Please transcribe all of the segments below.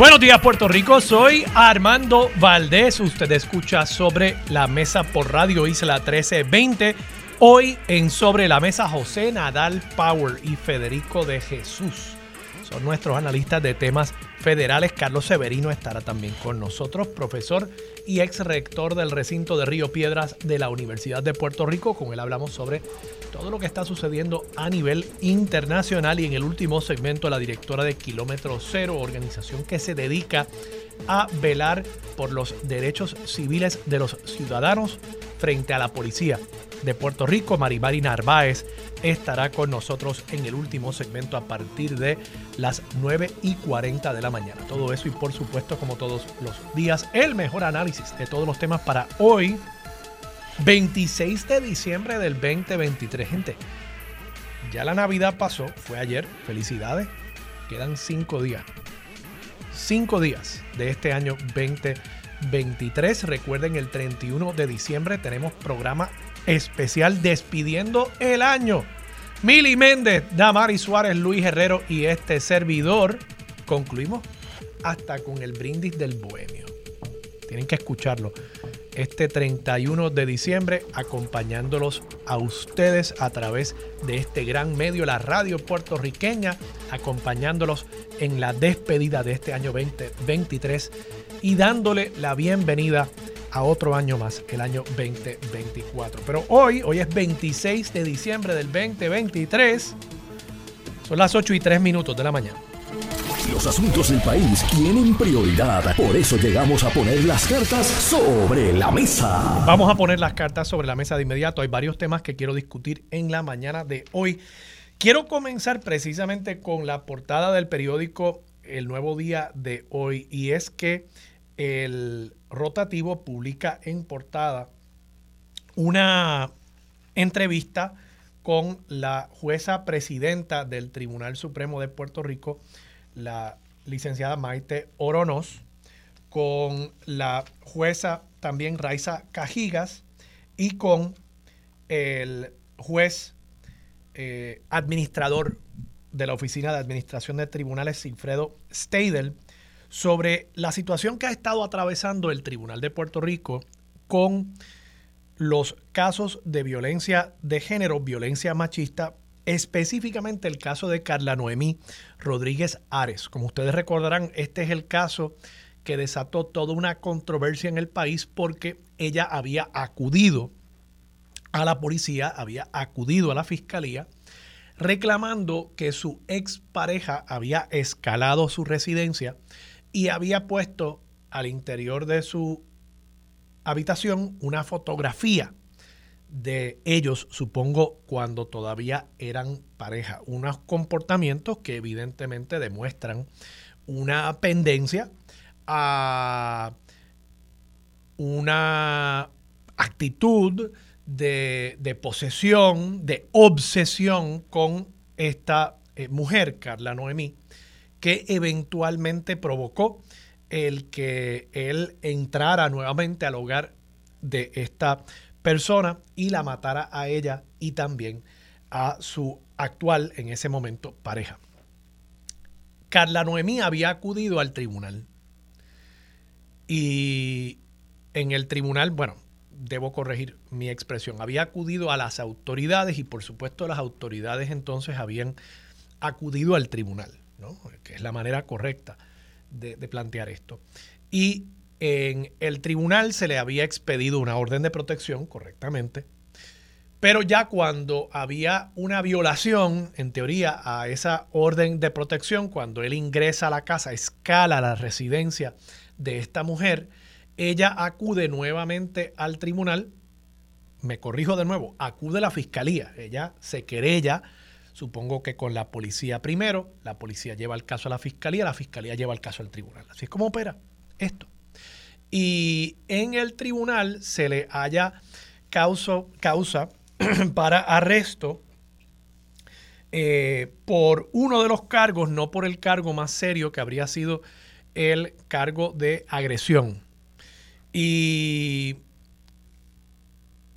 Buenos días Puerto Rico, soy Armando Valdés. Usted escucha sobre la mesa por Radio Isla 1320. Hoy en Sobre la Mesa José Nadal Power y Federico de Jesús. Son nuestros analistas de temas federales. Carlos Severino estará también con nosotros, profesor y ex rector del recinto de Río Piedras de la Universidad de Puerto Rico. Con él hablamos sobre todo lo que está sucediendo a nivel internacional y en el último segmento la directora de Kilómetro Cero, organización que se dedica a velar por los derechos civiles de los ciudadanos frente a la policía de Puerto Rico, Maribari Narváez, estará con nosotros en el último segmento a partir de las 9 y 40 de la mañana. Todo eso y por supuesto, como todos los días, el mejor análisis de todos los temas para hoy, 26 de diciembre del 2023. Gente, ya la Navidad pasó, fue ayer, felicidades, quedan cinco días. Cinco días de este año 2023. Recuerden, el 31 de diciembre tenemos programa especial despidiendo el año. Mili Méndez, Damari Suárez, Luis Herrero y este servidor. Concluimos hasta con el brindis del bohemio. Tienen que escucharlo. Este 31 de diciembre, acompañándolos a ustedes a través de este gran medio, la radio puertorriqueña, acompañándolos en la despedida de este año 2023 y dándole la bienvenida a otro año más, el año 2024. Pero hoy, hoy es 26 de diciembre del 2023, son las 8 y 3 minutos de la mañana. Los asuntos del país tienen prioridad, por eso llegamos a poner las cartas sobre la mesa. Vamos a poner las cartas sobre la mesa de inmediato. Hay varios temas que quiero discutir en la mañana de hoy. Quiero comenzar precisamente con la portada del periódico El Nuevo Día de hoy y es que el rotativo publica en portada una entrevista con la jueza presidenta del Tribunal Supremo de Puerto Rico, la licenciada Maite Oronos, con la jueza también Raiza Cajigas y con el juez eh, administrador de la Oficina de Administración de Tribunales, Sinfredo Steidel, sobre la situación que ha estado atravesando el Tribunal de Puerto Rico con los casos de violencia de género, violencia machista, específicamente el caso de Carla Noemí Rodríguez Ares. Como ustedes recordarán, este es el caso que desató toda una controversia en el país porque ella había acudido a la policía, había acudido a la fiscalía reclamando que su expareja había escalado su residencia y había puesto al interior de su habitación una fotografía de ellos, supongo, cuando todavía eran pareja. Unos comportamientos que evidentemente demuestran una pendencia a una actitud de, posesión, de obsesión con esta eh, mujer, Carla Noemí, que eventualmente provocó el que él entrara nuevamente al hogar de esta persona y la matara a ella y también a su actual, en ese momento, pareja. Carla Noemí había acudido al tribunal y en el tribunal, bueno, debo corregir mi expresión, había acudido a las autoridades y por supuesto las autoridades entonces habían acudido al tribunal que es la manera correcta de, plantear esto. Y en el tribunal se le había expedido una orden de protección correctamente, pero ya cuando había una violación, en teoría, a esa orden de protección, cuando él ingresa a la casa, escala la residencia de esta mujer, ella acude nuevamente al tribunal, me corrijo de nuevo, acude a la fiscalía, ella se querella Supongo que con la policía primero, la policía lleva el caso a la fiscalía, la fiscalía lleva el caso al tribunal. Así es como opera esto. Y en el tribunal se le haya causa, causa para arresto eh, por uno de los cargos, no por el cargo más serio que habría sido el cargo de agresión. Y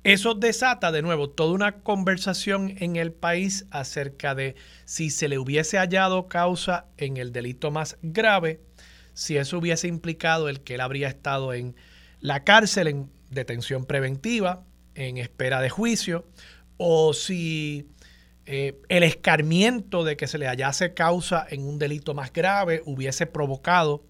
eso desata de nuevo toda una conversación en el país acerca de si se le hubiese hallado causa en el delito más grave, si eso hubiese implicado el que él habría estado en la cárcel en detención preventiva, en espera de juicio, o si eh, el escarmiento de que se le hallase causa en un delito más grave hubiese provocado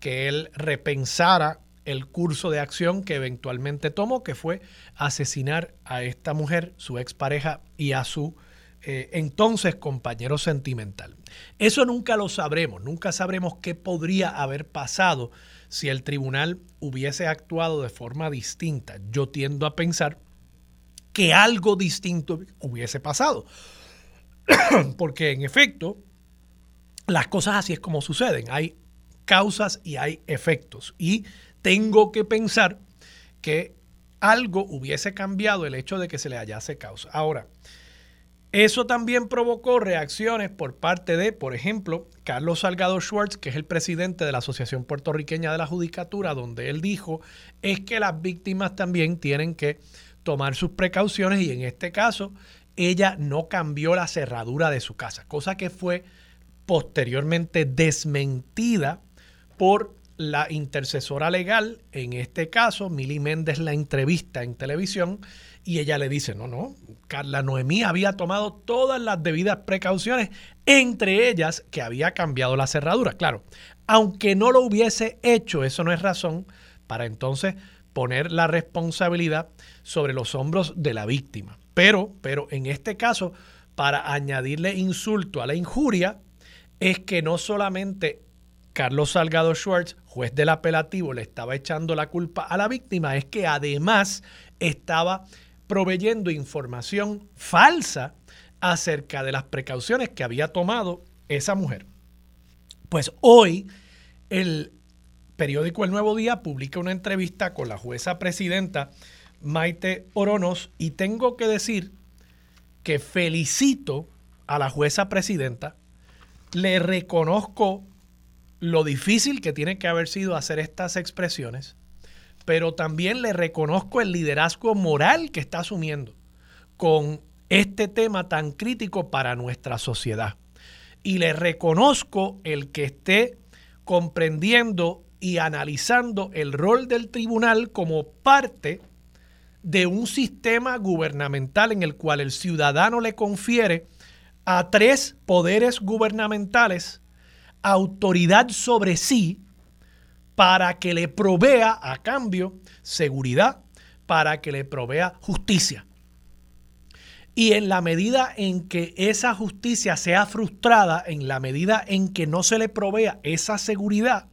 que él repensara el curso de acción que eventualmente tomó, que fue asesinar a esta mujer, su expareja y a su eh, entonces compañero sentimental. Eso nunca lo sabremos, nunca sabremos qué podría haber pasado si el tribunal hubiese actuado de forma distinta. Yo tiendo a pensar que algo distinto hubiese pasado. Porque en efecto, las cosas así es como suceden. Hay causas y hay efectos. Y tengo que pensar que algo hubiese cambiado el hecho de que se le hallase causa. Ahora, eso también provocó reacciones por parte de, por ejemplo, Carlos Salgado Schwartz, que es el presidente de la Asociación Puertorriqueña de la Judicatura, donde él dijo es que las víctimas también tienen que tomar sus precauciones y en este caso ella no cambió la cerradura de su casa, cosa que fue posteriormente desmentida por la intercesora legal, en este caso, Mili Méndez la entrevista en televisión y ella le dice, no, no, Carla Noemí había tomado todas las debidas precauciones, entre ellas que había cambiado la cerradura. Claro, aunque no lo hubiese hecho, eso no es razón para entonces poner la responsabilidad sobre los hombros de la víctima. Pero, pero en este caso, para añadirle insulto a la injuria, es que no solamente Carlos Salgado Schwartz, juez del apelativo, le estaba echando la culpa a la víctima, es que además estaba proveyendo información falsa acerca de las precauciones que había tomado esa mujer. Pues hoy el periódico El Nuevo Día publica una entrevista con la jueza presidenta Maite Oronos y tengo que decir que felicito a la jueza presidenta, le reconozco lo difícil que tiene que haber sido hacer estas expresiones, pero también le reconozco el liderazgo moral que está asumiendo con este tema tan crítico para nuestra sociedad. Y le reconozco el que esté comprendiendo y analizando el rol del tribunal como parte de un sistema gubernamental en el cual el ciudadano le confiere a tres poderes gubernamentales autoridad sobre sí para que le provea a cambio seguridad, para que le provea justicia. Y en la medida en que esa justicia sea frustrada, en la medida en que no se le provea esa seguridad,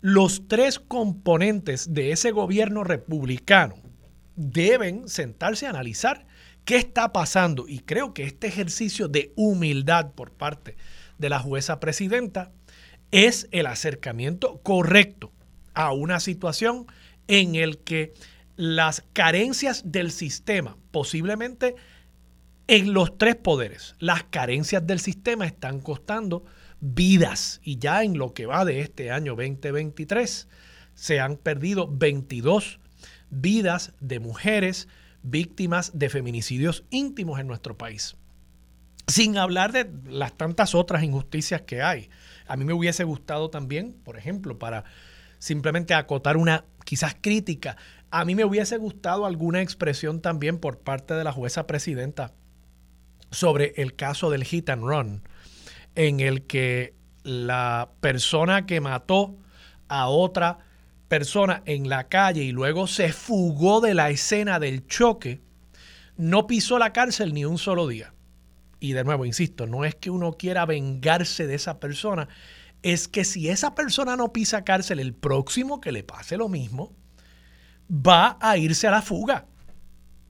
los tres componentes de ese gobierno republicano deben sentarse a analizar qué está pasando. Y creo que este ejercicio de humildad por parte de la jueza presidenta es el acercamiento correcto a una situación en el que las carencias del sistema, posiblemente en los tres poderes, las carencias del sistema están costando vidas y ya en lo que va de este año 2023 se han perdido 22 vidas de mujeres víctimas de feminicidios íntimos en nuestro país. Sin hablar de las tantas otras injusticias que hay. A mí me hubiese gustado también, por ejemplo, para simplemente acotar una quizás crítica, a mí me hubiese gustado alguna expresión también por parte de la jueza presidenta sobre el caso del hit and run, en el que la persona que mató a otra persona en la calle y luego se fugó de la escena del choque, no pisó la cárcel ni un solo día y de nuevo, insisto, no es que uno quiera vengarse de esa persona, es que si esa persona no pisa cárcel, el próximo que le pase lo mismo va a irse a la fuga.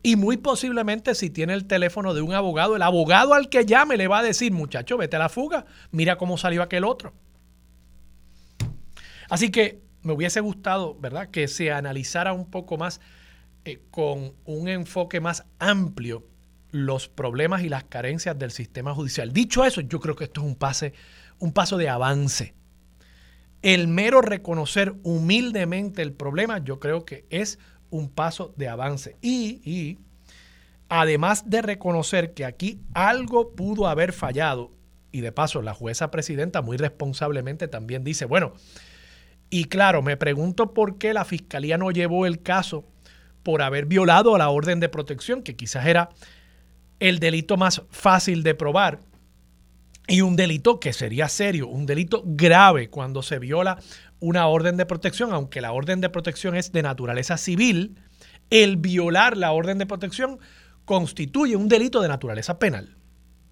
Y muy posiblemente si tiene el teléfono de un abogado, el abogado al que llame le va a decir, muchacho, vete a la fuga, mira cómo salió aquel otro. Así que me hubiese gustado, ¿verdad?, que se analizara un poco más eh, con un enfoque más amplio los problemas y las carencias del sistema judicial. Dicho eso, yo creo que esto es un, pase, un paso de avance. El mero reconocer humildemente el problema, yo creo que es un paso de avance. Y, además de reconocer que aquí algo pudo haber fallado, y de paso la jueza presidenta muy responsablemente también dice, bueno, y claro, me pregunto por qué la fiscalía no llevó el caso por haber violado la orden de protección, que quizás era el delito más fácil de probar y un delito que sería serio, un delito grave cuando se viola una orden de protección, aunque la orden de protección es de naturaleza civil, el violar la orden de protección constituye un delito de naturaleza penal.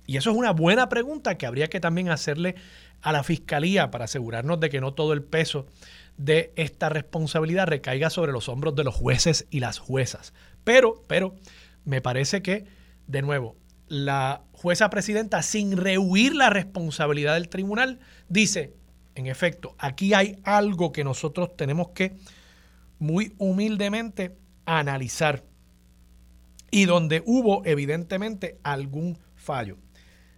Y eso es una buena pregunta que habría que también hacerle a la fiscalía para asegurarnos de que no todo el peso de esta responsabilidad recaiga sobre los hombros de los jueces y las juezas. Pero, pero, me parece que, de nuevo, la jueza presidenta, sin rehuir la responsabilidad del tribunal, dice, en efecto, aquí hay algo que nosotros tenemos que muy humildemente analizar y donde hubo evidentemente algún fallo.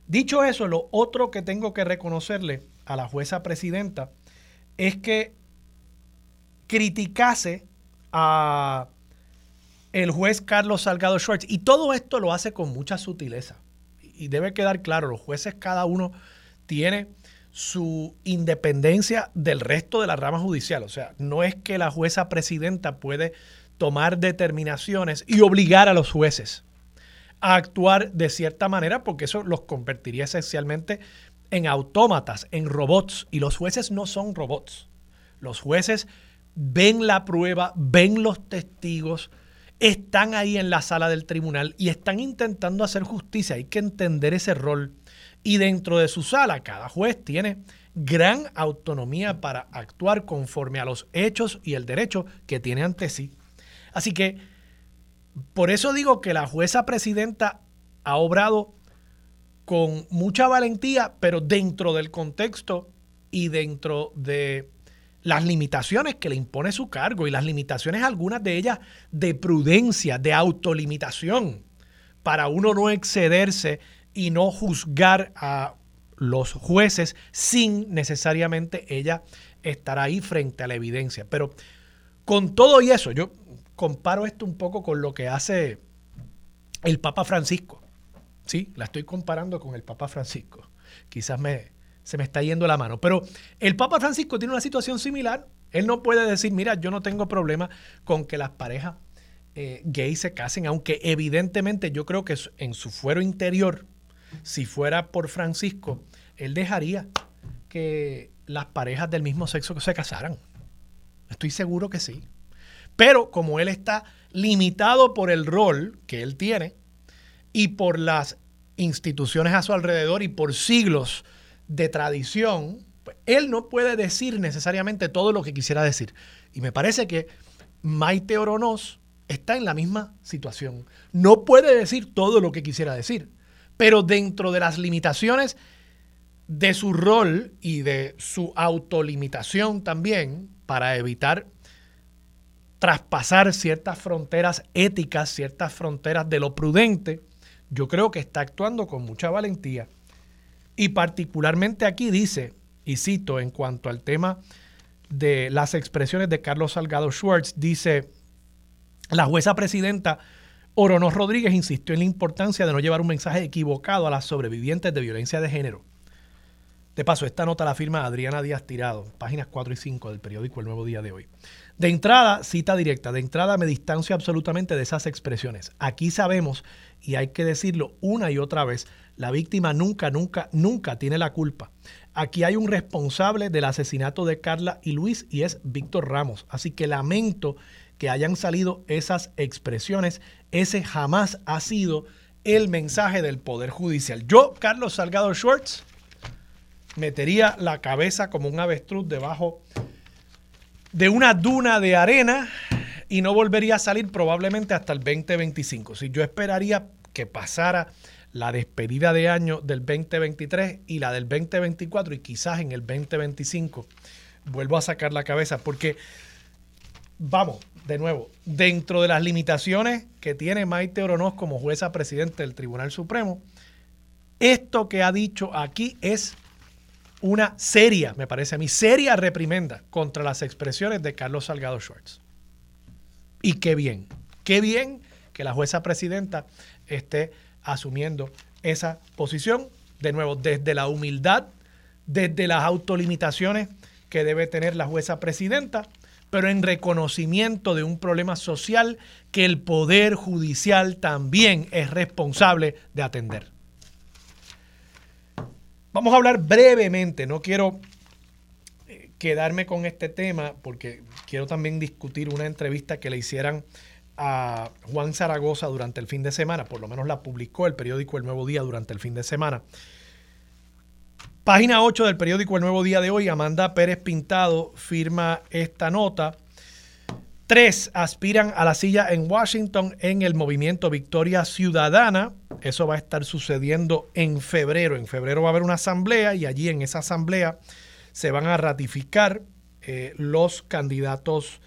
Dicho eso, lo otro que tengo que reconocerle a la jueza presidenta es que criticase a el juez Carlos Salgado Schwartz y todo esto lo hace con mucha sutileza. Y debe quedar claro, los jueces cada uno tiene su independencia del resto de la rama judicial. O sea, no es que la jueza presidenta puede tomar determinaciones y obligar a los jueces a actuar de cierta manera, porque eso los convertiría esencialmente en autómatas, en robots. Y los jueces no son robots. Los jueces ven la prueba, ven los testigos, están ahí en la sala del tribunal y están intentando hacer justicia. Hay que entender ese rol y dentro de su sala, cada juez tiene gran autonomía para actuar conforme a los hechos y el derecho que tiene ante sí. Así que, por eso digo que la jueza presidenta ha obrado con mucha valentía, pero dentro del contexto y dentro de las limitaciones que le impone su cargo y las limitaciones, algunas de ellas de prudencia, de autolimitación, para uno no excederse y no juzgar a los jueces sin necesariamente ella estar ahí frente a la evidencia. Pero con todo y eso, yo comparo esto un poco con lo que hace el Papa Francisco. Sí, la estoy comparando con el Papa Francisco. Quizás me, se me está yendo la mano. Pero el Papa Francisco tiene una situación similar. Él no puede decir, mira, yo no tengo problema con que las parejas eh, gays se casen, aunque evidentemente yo creo que en su fuero interior si fuera por Francisco, él dejaría que las parejas del mismo sexo se casaran. Estoy seguro que sí. Pero como él está limitado por el rol que él tiene y por las instituciones a su alrededor y por siglos de tradición, pues, él no puede decir necesariamente todo lo que quisiera decir. Y me parece que Maite Oronos está en la misma situación. No puede decir todo lo que quisiera decir pero dentro de las limitaciones de su rol y de su autolimitación también para evitar traspasar ciertas fronteras éticas, ciertas fronteras de lo prudente, yo creo que está actuando con mucha valentía. Y particularmente aquí dice, y cito en cuanto al tema de las expresiones de Carlos Salgado Schwartz, dice, la jueza presidenta Orono Rodríguez insistió en la importancia de no llevar un mensaje equivocado a las sobrevivientes de violencia de género. De paso, esta nota la firma Adriana Díaz Tirado, páginas 4 y 5 del periódico El Nuevo Día de hoy. De entrada, cita directa, de entrada me distancio absolutamente de esas expresiones. Aquí sabemos, y hay que decirlo una y otra vez, la víctima nunca, nunca, nunca tiene la culpa. Aquí hay un responsable del asesinato de Carla y Luis y es Víctor Ramos. Así que lamento que hayan salido esas expresiones. Ese jamás ha sido el mensaje del Poder Judicial. Yo, Carlos Salgado Schwartz, metería la cabeza como un avestruz debajo de una duna de arena y no volvería a salir probablemente hasta el 2025. Si yo esperaría que pasara la despedida de año del 2023 y la del 2024 y quizás en el 2025 vuelvo a sacar la cabeza porque vamos, de nuevo, dentro de las limitaciones que tiene Maite Oronoz como jueza presidente del Tribunal Supremo, esto que ha dicho aquí es una seria, me parece a mí, seria reprimenda contra las expresiones de Carlos Salgado Schwartz. Y qué bien, qué bien que la jueza presidenta esté asumiendo esa posición, de nuevo, desde la humildad, desde las autolimitaciones que debe tener la jueza presidenta, pero en reconocimiento de un problema social que el Poder Judicial también es responsable de atender. Vamos a hablar brevemente, no quiero eh, quedarme con este tema porque quiero también discutir una entrevista que le hicieran a Juan Zaragoza durante el fin de semana, por lo menos la publicó el periódico El Nuevo Día durante el fin de semana. Página 8 del periódico El Nuevo Día de hoy, Amanda Pérez Pintado firma esta nota. Tres aspiran a la silla en Washington en el movimiento Victoria Ciudadana. Eso va a estar sucediendo en febrero. En febrero va a haber una asamblea y allí en esa asamblea se van a ratificar eh, los candidatos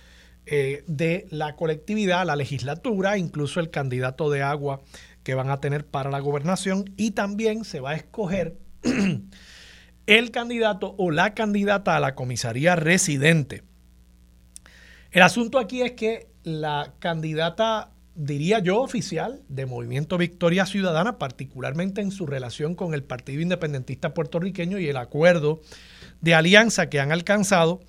eh, de la colectividad, la legislatura, incluso el candidato de agua que van a tener para la gobernación. Y también se va a escoger el candidato o la candidata a la comisaría residente. El asunto aquí es que la candidata, diría yo, oficial de Movimiento Victoria Ciudadana, particularmente en su relación con el Partido Independentista puertorriqueño y el acuerdo de alianza que han alcanzado,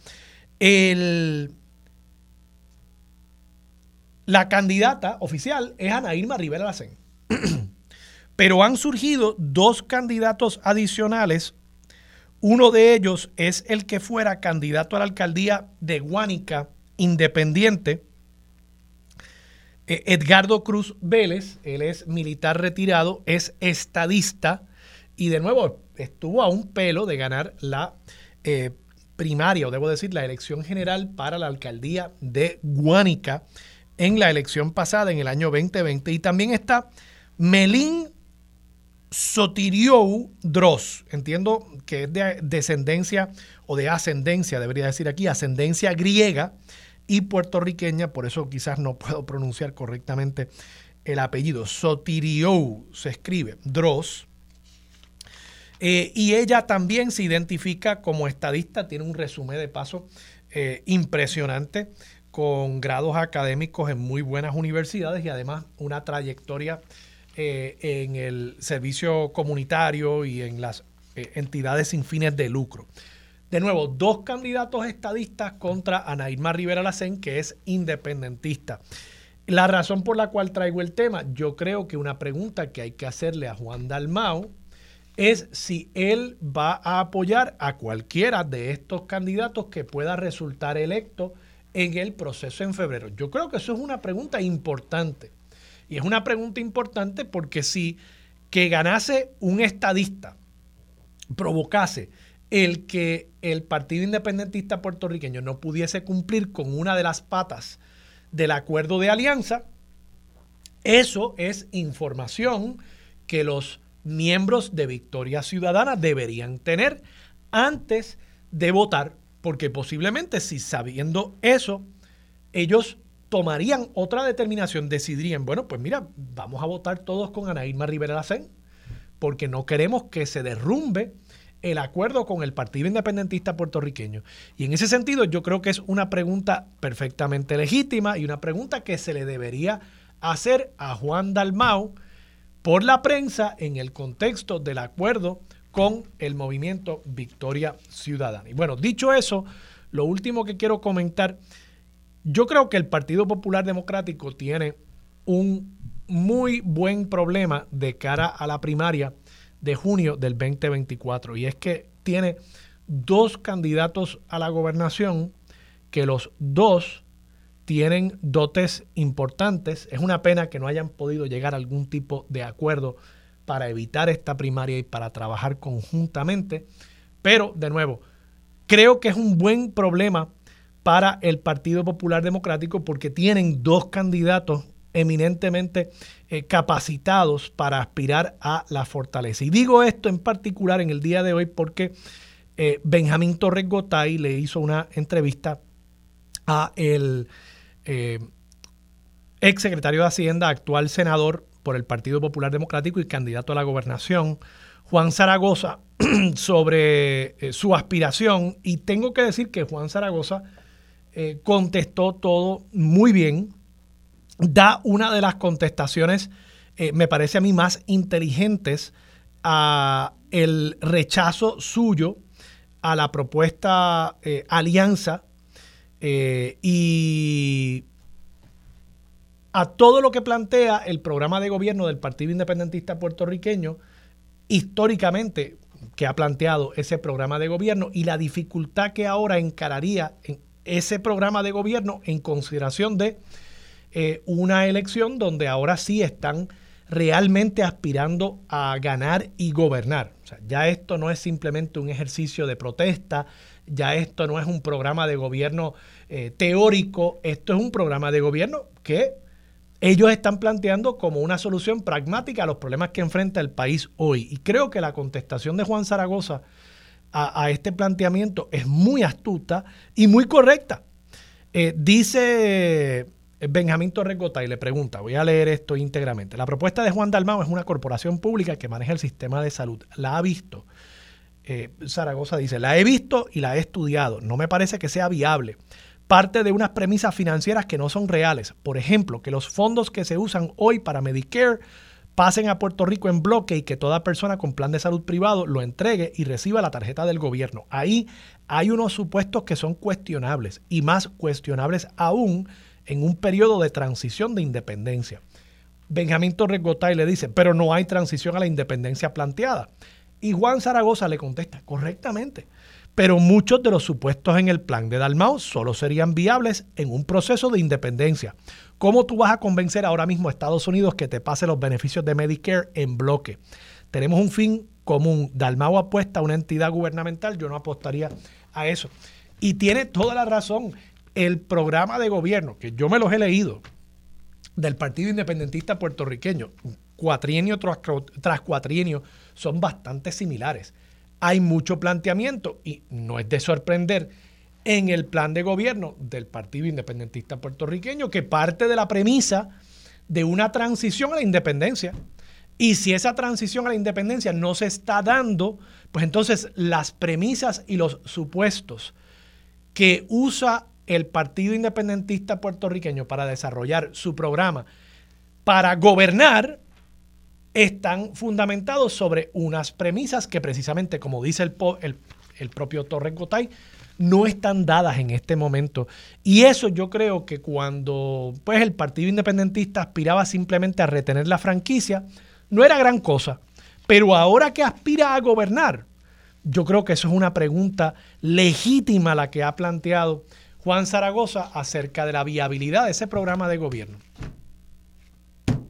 la candidata oficial es Ana Irma Rivera Lacén. Pero han surgido dos candidatos adicionales. Uno de ellos es el que fuera candidato a la alcaldía de Guánica independiente. Eh, Edgardo Cruz Vélez, él es militar retirado, es estadista y de nuevo estuvo a un pelo de ganar la eh, primaria, o debo decir, la elección general para la alcaldía de Guánica en la elección pasada, en el año 2020. Y también está Melín Sotiriou Dross. Entiendo que es de descendencia o de ascendencia, debería decir aquí, ascendencia griega y puertorriqueña, por eso quizás no puedo pronunciar correctamente el apellido. Sotiriou se escribe, Dross. Eh, y ella también se identifica como estadista, tiene un resumen de paso eh, impresionante, con grados académicos en muy buenas universidades y además una trayectoria eh, en el servicio comunitario y en las entidades sin fines de lucro. De nuevo, dos candidatos estadistas contra Ana Irma Rivera Lacén, que es independentista. La razón por la cual traigo el tema, yo creo que una pregunta que hay que hacerle a Juan Dalmau es si él va a apoyar a cualquiera de estos candidatos que pueda resultar electo en el proceso en febrero. Yo creo que eso es una pregunta importante. Y es una pregunta importante porque si que ganase un estadista provocase el que el Partido Independentista puertorriqueño no pudiese cumplir con una de las patas del acuerdo de alianza, eso es información que los miembros de Victoria Ciudadana deberían tener antes de votar, porque posiblemente si sabiendo eso, ellos tomarían otra determinación, decidirían, bueno, pues mira, vamos a votar todos con Ana Irma Rivera Lacén, porque no queremos que se derrumbe el acuerdo con el Partido Independentista puertorriqueño. Y en ese sentido yo creo que es una pregunta perfectamente legítima y una pregunta que se le debería hacer a Juan Dalmau por la prensa en el contexto del acuerdo con el movimiento Victoria Ciudadana. Y bueno, dicho eso, lo último que quiero comentar, yo creo que el Partido Popular Democrático tiene un muy buen problema de cara a la primaria de junio del 2024. Y es que tiene dos candidatos a la gobernación que los dos tienen dotes importantes. Es una pena que no hayan podido llegar a algún tipo de acuerdo para evitar esta primaria y para trabajar conjuntamente. Pero, de nuevo, creo que es un buen problema para el Partido Popular Democrático porque tienen dos candidatos eminentemente eh, capacitados para aspirar a la fortaleza. Y digo esto en particular en el día de hoy porque eh, Benjamín Torres Gotay le hizo una entrevista a el eh, ex secretario de Hacienda, actual senador por el Partido Popular Democrático y candidato a la gobernación, Juan Zaragoza, sobre su aspiración. Y tengo que decir que Juan Zaragoza contestó todo muy bien, da una de las contestaciones, eh, me parece a mí, más inteligentes a el rechazo suyo a la propuesta eh, alianza eh, y a todo lo que plantea el programa de gobierno del Partido Independentista puertorriqueño, históricamente que ha planteado ese programa de gobierno y la dificultad que ahora encararía en ese programa de gobierno en consideración de eh, una elección donde ahora sí están realmente aspirando a ganar y gobernar. Ya esto no es simplemente un ejercicio de protesta, ya esto no es un programa de gobierno eh, teórico, esto es un programa de gobierno que ellos están planteando como una solución pragmática a los problemas que enfrenta el país hoy. Y creo que la contestación de Juan Zaragoza a, este planteamiento es muy astuta y muy correcta. Eh, dice Benjamín Torres y le pregunta, voy a leer esto íntegramente. La propuesta de Juan Dalmao es una corporación pública que maneja el sistema de salud. La ha visto. Eh, Zaragoza dice, la he visto y la he estudiado. No me parece que sea viable. Parte de unas premisas financieras que no son reales. Por ejemplo, que los fondos que se usan hoy para Medicare pasen a Puerto Rico en bloque y que toda persona con plan de salud privado lo entregue y reciba la tarjeta del gobierno. Ahí hay unos supuestos que son cuestionables y más cuestionables aún en un periodo de transición de independencia. Benjamín Torres Gotay le dice, pero no hay transición a la independencia planteada. Y Juan Zaragoza le contesta, correctamente, pero muchos de los supuestos en el plan de Dalmau solo serían viables en un proceso de independencia. ¿Cómo tú vas a convencer ahora mismo a Estados Unidos que te pase los beneficios de Medicare en bloque? Tenemos un fin común. Dalmau apuesta a una entidad gubernamental, yo no apostaría a eso. Y tiene toda la razón el programa de gobierno, que yo me los he leído, del Partido Independentista puertorriqueño, cuatrienio tras, cuatrienio, son bastante similares. Hay mucho planteamiento y no es de sorprender en el plan de gobierno del Partido Independentista puertorriqueño que parte de la premisa de una transición a la independencia. Y si esa transición a la independencia no se está dando, pues entonces las premisas y los supuestos que usa el Partido Independentista puertorriqueño para desarrollar su programa para gobernar están fundamentados sobre unas premisas que precisamente, como dice el, propio Torres Gotay, no están dadas en este momento. Y eso yo creo que cuando pues, el Partido Independentista aspiraba simplemente a retener la franquicia, no era gran cosa. Pero ahora que aspira a gobernar, yo creo que eso es una pregunta legítima la que ha planteado Juan Zaragoza acerca de la viabilidad de ese programa de gobierno.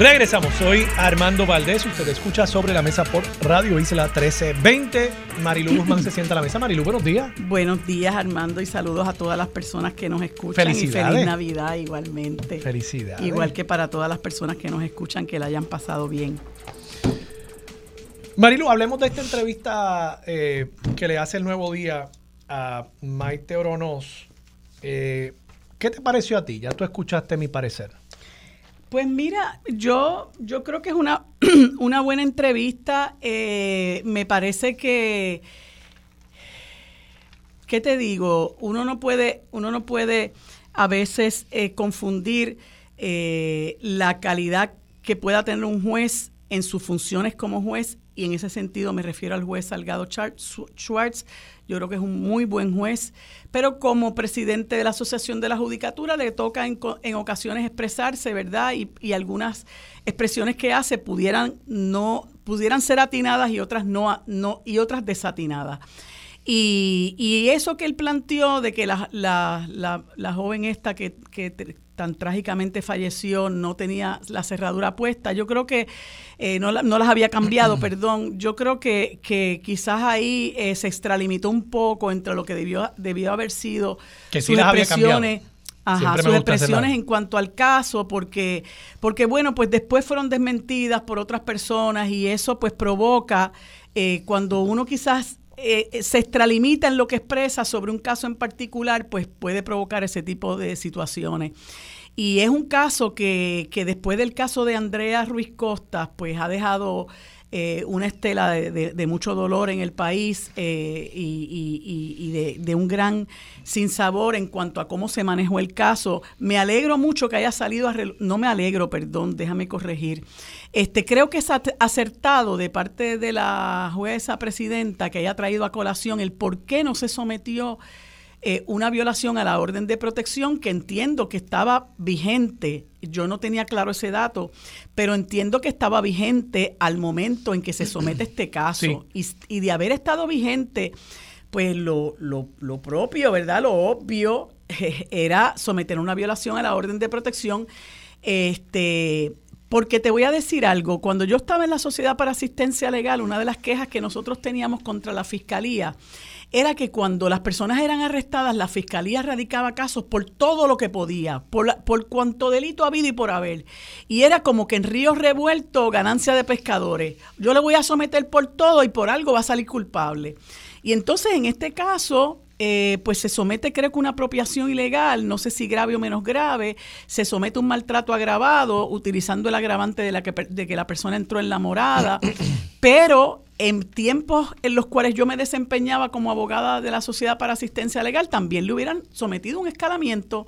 Regresamos, soy Armando Valdés, usted escucha sobre la mesa por Radio Isla 1320. Marilu Guzmán se sienta a la mesa. Marilu, buenos días. Buenos días Armando y saludos a todas las personas que nos escuchan. Felicidades. Y feliz Navidad igualmente. Felicidades. Igual que para todas las personas que nos escuchan que la hayan pasado bien. Marilu, hablemos de esta entrevista eh, que le hace el nuevo día a Maite Oronos. Eh, ¿Qué te pareció a ti? Ya tú escuchaste mi parecer. Pues mira, yo, yo creo que es una, una buena entrevista. Eh, me parece que, ¿qué te digo? Uno no puede, uno no puede a veces confundir la calidad que pueda tener un juez en sus funciones como juez y en ese sentido me refiero al juez Salgado Schwartz. Yo creo que es un muy buen juez, pero como presidente de la Asociación de la Judicatura le toca en, en ocasiones expresarse, ¿verdad? Y, y, algunas expresiones que hace pudieran no pudieran ser atinadas y otras no, no y otras desatinadas. Y, y, eso que él planteó de que la, la, la, la joven esta que, que tan trágicamente falleció, no tenía la cerradura puesta. Yo creo que eh, no, no, las había cambiado, perdón. Yo creo que, que quizás ahí eh, se extralimitó un poco entre lo que debió, debió haber sido que sus expresiones. Ajá, sus expresiones en cuanto al caso, porque, porque bueno, pues después fueron desmentidas por otras personas y eso pues provoca eh, cuando uno quizás eh, se extralimita en lo que expresa sobre un caso en particular, pues puede provocar ese tipo de situaciones. Y es un caso que, que después del caso de Andrea Ruiz Costas, pues ha dejado eh, una estela de, mucho dolor en el país eh, y, de, un gran sinsabor en cuanto a cómo se manejó el caso. Me alegro mucho que haya salido a... No me alegro, perdón, déjame corregir. Este, creo que es acertado de parte de la jueza presidenta que haya traído a colación el por qué no se sometió eh, una violación a la orden de protección que entiendo que estaba vigente. Yo no tenía claro ese dato, pero entiendo que estaba vigente al momento en que se somete este caso. Y, de haber estado vigente, pues lo, lo, lo propio, ¿verdad? Lo obvio era someter una violación a la orden de protección. Este, porque te voy a decir algo, cuando yo estaba en la Sociedad para Asistencia Legal, una de las quejas que nosotros teníamos contra la Fiscalía era que cuando las personas eran arrestadas, la fiscalía radicaba casos por todo lo que podía, por, por cuanto delito ha habido y por haber. Y era como que en río revuelto, ganancia de pescadores. Yo le voy a someter por todo y por algo va a salir culpable. Y entonces en este caso, eh, pues se somete creo que una apropiación ilegal, no sé si grave o menos grave, se somete un maltrato agravado utilizando el agravante de, la que, de que la persona entró en la morada, pero en tiempos en los cuales yo me desempeñaba como abogada de la Sociedad para Asistencia Legal, también le hubieran sometido un escalamiento.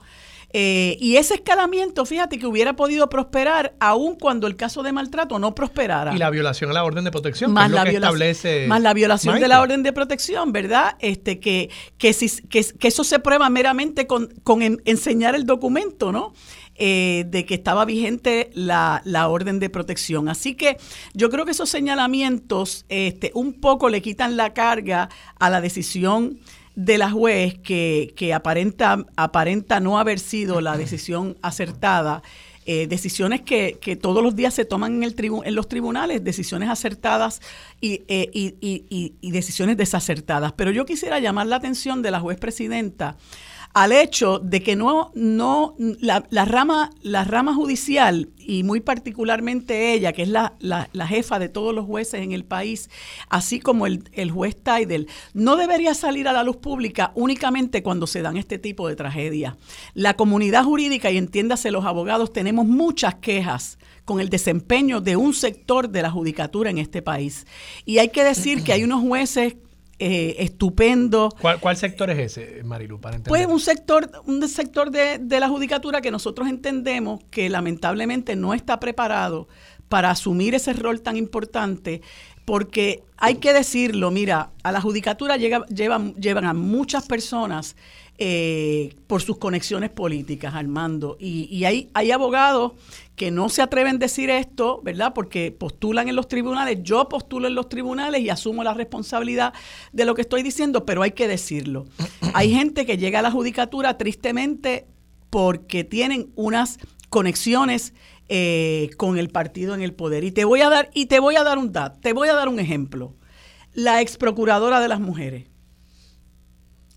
Eh, y ese escalamiento, fíjate que hubiera podido prosperar aun cuando el caso de maltrato no prosperara. Y la violación a la orden de protección, más, la, establece más la violación de la orden de protección, ¿verdad? Este, que, que, si, que, eso se prueba meramente con, con enseñar el documento, ¿no? Eh, de que estaba vigente la, la, orden de protección. Así que yo creo que esos señalamientos este, un poco le quitan la carga a la decisión de la juez que, que aparenta, aparenta no haber sido la decisión acertada. Eh, decisiones que, que, todos los días se toman en, el en los tribunales, decisiones acertadas y, eh, y, y, y, decisiones desacertadas. Pero yo quisiera llamar la atención de la juez presidenta al hecho de que no, no, la, la, rama, judicial, y muy particularmente ella, que es la, la, jefa de todos los jueces en el país, así como el, el juez Taidel, no debería salir a la luz pública únicamente cuando se dan este tipo de tragedias. La comunidad jurídica, y entiéndase los abogados, tenemos muchas quejas con el desempeño de un sector de la judicatura en este país. Y hay que decir que hay unos jueces eh, estupendo. ¿Cuál, sector es ese, Marilu? Para pues un sector, un sector de, de, la judicatura que nosotros entendemos que lamentablemente no está preparado para asumir ese rol tan importante, porque hay que decirlo, mira, a la judicatura llega, llevan, llevan a muchas personas eh, por sus conexiones políticas, Armando. Y, y hay, hay abogados que no se atreven a decir esto, ¿verdad? Porque postulan en los tribunales, yo postulo en los tribunales y asumo la responsabilidad de lo que estoy diciendo, pero hay que decirlo. Hay gente que llega a la judicatura tristemente porque tienen unas conexiones eh, con el partido en el poder. Y te voy a dar, y te voy a dar un dato, te voy a dar un ejemplo. La ex procuradora de las mujeres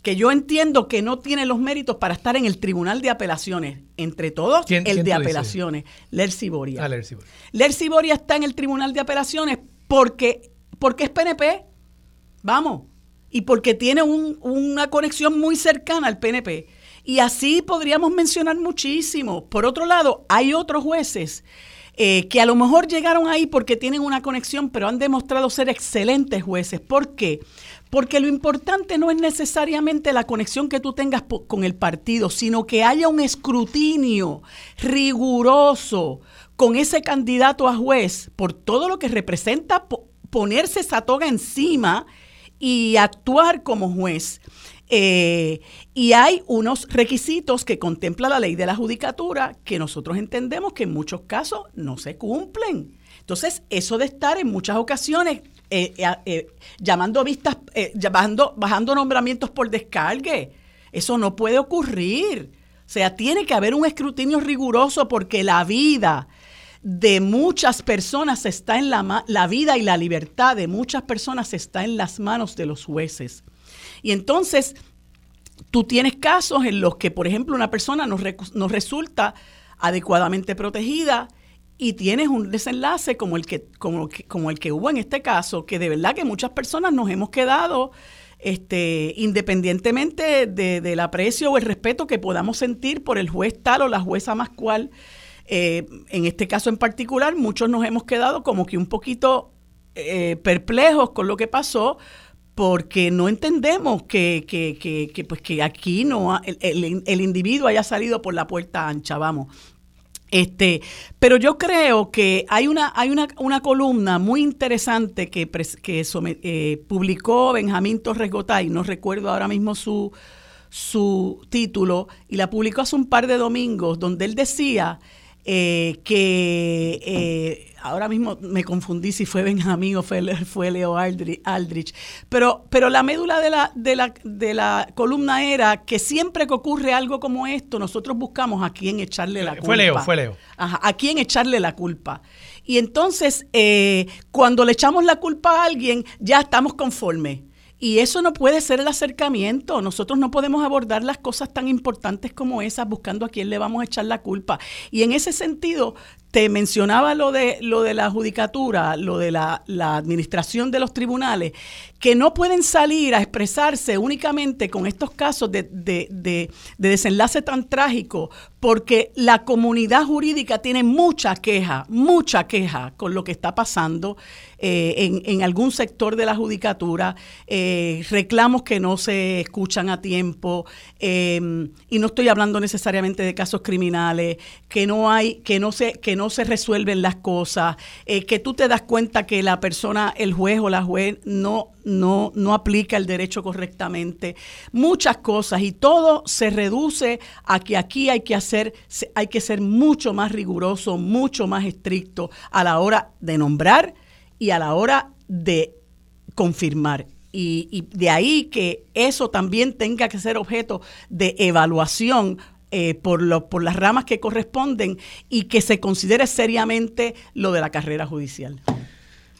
que yo entiendo que no tiene los méritos para estar en el Tribunal de Apelaciones, entre todos el de Apelaciones, Lercy Boria. Ah, Lercy Boria. Lercy Boria está en el Tribunal de Apelaciones porque, porque es PNP, vamos, y porque tiene una conexión muy cercana al PNP. Y así podríamos mencionar muchísimo. Por otro lado, hay otros jueces eh, que a lo mejor llegaron ahí porque tienen una conexión, pero han demostrado ser excelentes jueces. ¿Por qué? Porque lo importante no es necesariamente la conexión que tú tengas con el partido, sino que haya un escrutinio riguroso con ese candidato a juez por todo lo que representa ponerse esa toga encima y actuar como juez. Eh, y hay unos requisitos que contempla la ley de la judicatura que nosotros entendemos que en muchos casos no se cumplen. Entonces, eso de estar en muchas ocasiones eh, eh, llamando vistas, llamando, bajando nombramientos por descargue, eso no puede ocurrir. O sea, tiene que haber un escrutinio riguroso porque la vida de muchas personas está en la, la vida y la libertad de muchas personas está en las manos de los jueces. Y entonces tú tienes casos en los que, por ejemplo, una persona no, resulta adecuadamente protegida y tienes un desenlace como el que, como, como el que hubo en este caso, que de verdad que muchas personas nos hemos quedado este, independientemente del aprecio o el respeto que podamos sentir por el juez tal o la jueza más cual, eh, en este caso en particular, muchos nos hemos quedado como que un poquito eh, perplejos con lo que pasó, porque no entendemos que, que, que, pues que aquí no el, el, individuo haya salido por la puerta ancha, vamos. Este, pero yo creo que hay una, hay una, una columna muy interesante que, que eh, publicó Benjamín Torres Gotay, no recuerdo ahora mismo su, su título, y la publicó hace un par de domingos, donde él decía eh, que eh, ahora mismo me confundí si fue Benjamín o fue, fue Leo Aldrich, pero, pero la médula de la, de, la, de la columna era que siempre que ocurre algo como esto, nosotros buscamos a quién echarle la culpa. Fue Leo, fue Leo. Ajá, a quién echarle la culpa. Y entonces, eh, cuando le echamos la culpa a alguien, ya estamos conformes. Y eso no puede ser el acercamiento. Nosotros no podemos abordar las cosas tan importantes como esas buscando a quién le vamos a echar la culpa. Y en ese sentido, te mencionaba lo de, lo de la judicatura, lo de la, administración de los tribunales, que no pueden salir a expresarse únicamente con estos casos de, de, desenlace tan trágico, porque la comunidad jurídica tiene mucha queja, mucha queja con lo que está pasando eh, en, algún sector de la judicatura, eh, reclamos que no se escuchan a tiempo, eh, y no estoy hablando necesariamente de casos criminales, que no hay, que no se, que no se resuelven las cosas, eh, que tú te das cuenta que la persona, el juez o la juez, no, no, no aplica el derecho correctamente, muchas cosas, y todo se reduce a que aquí hay que hacer, hay que ser mucho más riguroso, mucho más estricto a la hora de nombrar y a la hora de confirmar. Y, y, de ahí que eso también tenga que ser objeto de evaluación eh, por, lo, por las ramas que corresponden y que se considere seriamente lo de la carrera judicial.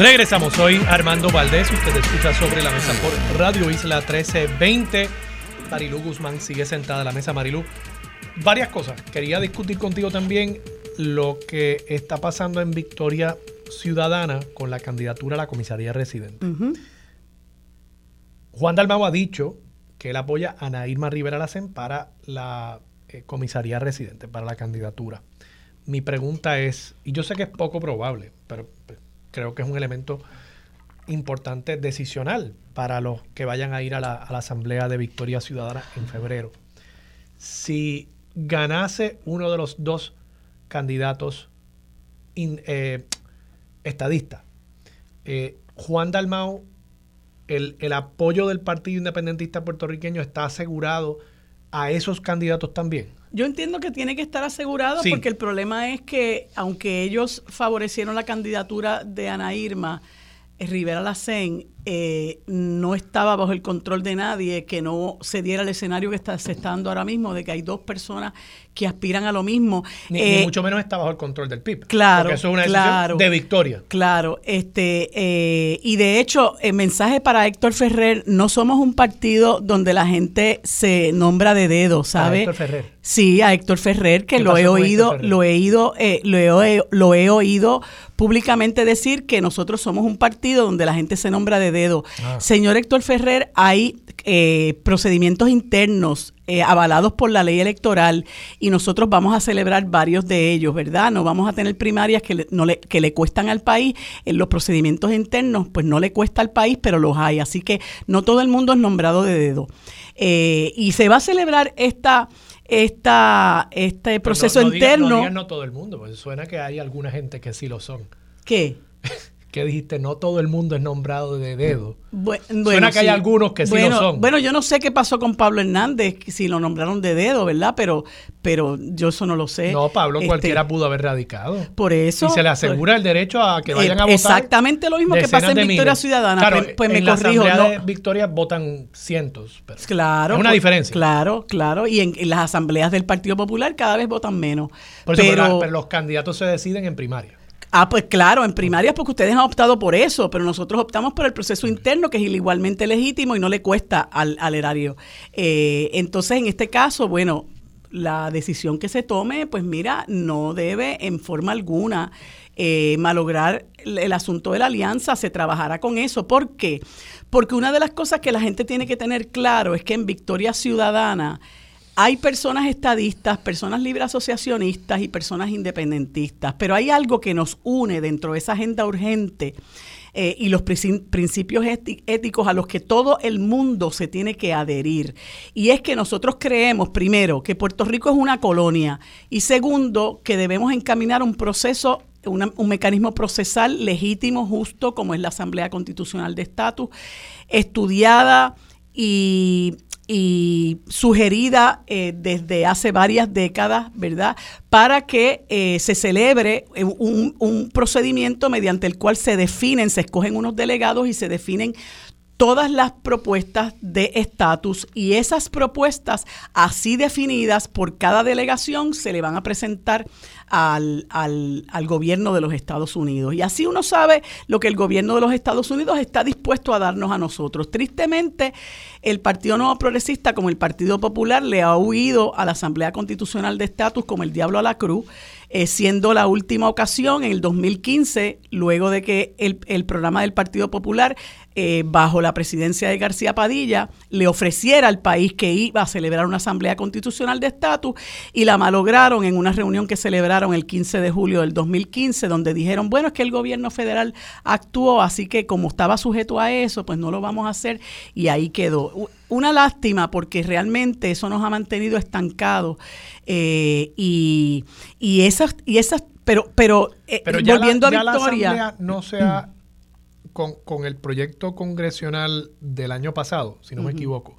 Regresamos hoy, Armando Valdés. Usted escucha Sobre la Mesa por Radio Isla 1320. Marilu Guzmán sigue sentada a la mesa. Marilu, varias cosas. Quería discutir contigo también lo que está pasando en Victoria Ciudadana con la candidatura a la comisaría residente. Juan Dalmau ha dicho que él apoya a Ana Irma Rivera Lacen para la eh, comisaría residente, para la candidatura. Mi pregunta es, y yo sé que es poco probable, pero pues, creo que es un elemento importante decisional para los que vayan a ir a la, Asamblea de Victoria Ciudadana en febrero. Si ganase uno de los dos candidatos eh, estadistas, eh, Juan Dalmau el, apoyo del Partido Independentista puertorriqueño está asegurado a esos candidatos también. Yo entiendo que tiene que estar asegurado porque el problema es que aunque ellos favorecieron la candidatura de Ana Irma, Rivera Lacén eh, no estaba bajo el control de nadie, que no se diera el escenario que está, se está dando ahora mismo, de que hay dos personas que aspiran a lo mismo. Ni, eh, mucho menos está bajo el control del PIB. Claro. Porque eso es una decisión de victoria. Claro. este eh, Y de hecho, el mensaje para Héctor Ferrer, no somos un partido donde la gente se nombra de dedo, ¿sabe? Héctor Ferrer. Sí, a Héctor Ferrer, que lo he oído, lo he oído, lo he, lo he oído públicamente decir que nosotros somos un partido donde la gente se nombra de de dedo. Ah. Señor Héctor Ferrer, hay eh, procedimientos internos eh, avalados por la ley electoral y nosotros vamos a celebrar varios de ellos, ¿verdad? No vamos a tener primarias que le, no le, que le cuestan al país. En los procedimientos internos, pues no le cuesta al país, pero los hay. Así que no todo el mundo es nombrado de dedo. Eh, y se va a celebrar esta esta, este proceso interno. no todo el mundo, porque suena que hay alguna gente que sí lo son. ¿Qué? que dijiste, no todo el mundo es nombrado de dedo. Bueno, Suena que hay algunos que sí lo son. Bueno, yo no sé qué pasó con Pablo Hernández, si lo nombraron de dedo, ¿verdad? Pero, pero yo eso no lo sé. No, Pablo, este, cualquiera pudo haber radicado. Por eso. Y se le asegura el derecho a que vayan a votar. Exactamente lo mismo que pasa en Victoria Ciudadana. Claro, pues, pues me corrijo. La de Victoria votan cientos. claro. Es una diferencia. Claro, claro. Y en, las asambleas del Partido Popular cada vez votan menos. pero los candidatos se deciden en primaria. Ah, pues claro, en primarias porque ustedes han optado por eso, pero nosotros optamos por el proceso interno que es igualmente legítimo y no le cuesta al, erario. Eh, entonces, en este caso, bueno, la decisión que se tome, pues mira, no debe en forma alguna eh, malograr el, el, asunto de la alianza, se trabajará con eso. ¿Por qué? Porque una de las cosas que la gente tiene que tener claro es que en Victoria Ciudadana, hay personas estadistas, personas libre asociacionistas y personas independentistas, pero hay algo que nos une dentro de esa agenda urgente eh, y los principios éticos a los que todo el mundo se tiene que adherir. Y es que nosotros creemos, primero, que Puerto Rico es una colonia y segundo, que debemos encaminar un proceso un mecanismo procesal legítimo, justo, como es la Asamblea Constitucional de Estatus, estudiada y y sugerida eh, desde hace varias décadas, ¿verdad? Para que eh, se celebre un, un procedimiento mediante el cual se definen, se escogen unos delegados y se definen todas las propuestas de estatus y esas propuestas así definidas por cada delegación se le van a presentar al, al, al, gobierno de los Estados Unidos. Y así uno sabe lo que el gobierno de los Estados Unidos está dispuesto a darnos a nosotros. Tristemente, el Partido Nuevo Progresista, como el Partido Popular, le ha huido a la Asamblea Constitucional de Estatus como el diablo a la cruz. Eh, siendo la última ocasión en el 2015, luego de que el, el programa del Partido Popular eh, bajo la presidencia de García Padilla, le ofreciera al país que iba a celebrar una asamblea constitucional de estatus y la malograron en una reunión que celebraron el 15 de julio del 2015, donde dijeron, bueno, es que el gobierno federal actuó, así que como estaba sujeto a eso, pues no lo vamos a hacer y ahí quedó. Una lástima porque realmente eso nos ha mantenido estancados eh, y, y esas, y esas, pero, pero, eh, volviendo a Victoria. no se ha con, el proyecto congresional del año pasado, si no me equivoco,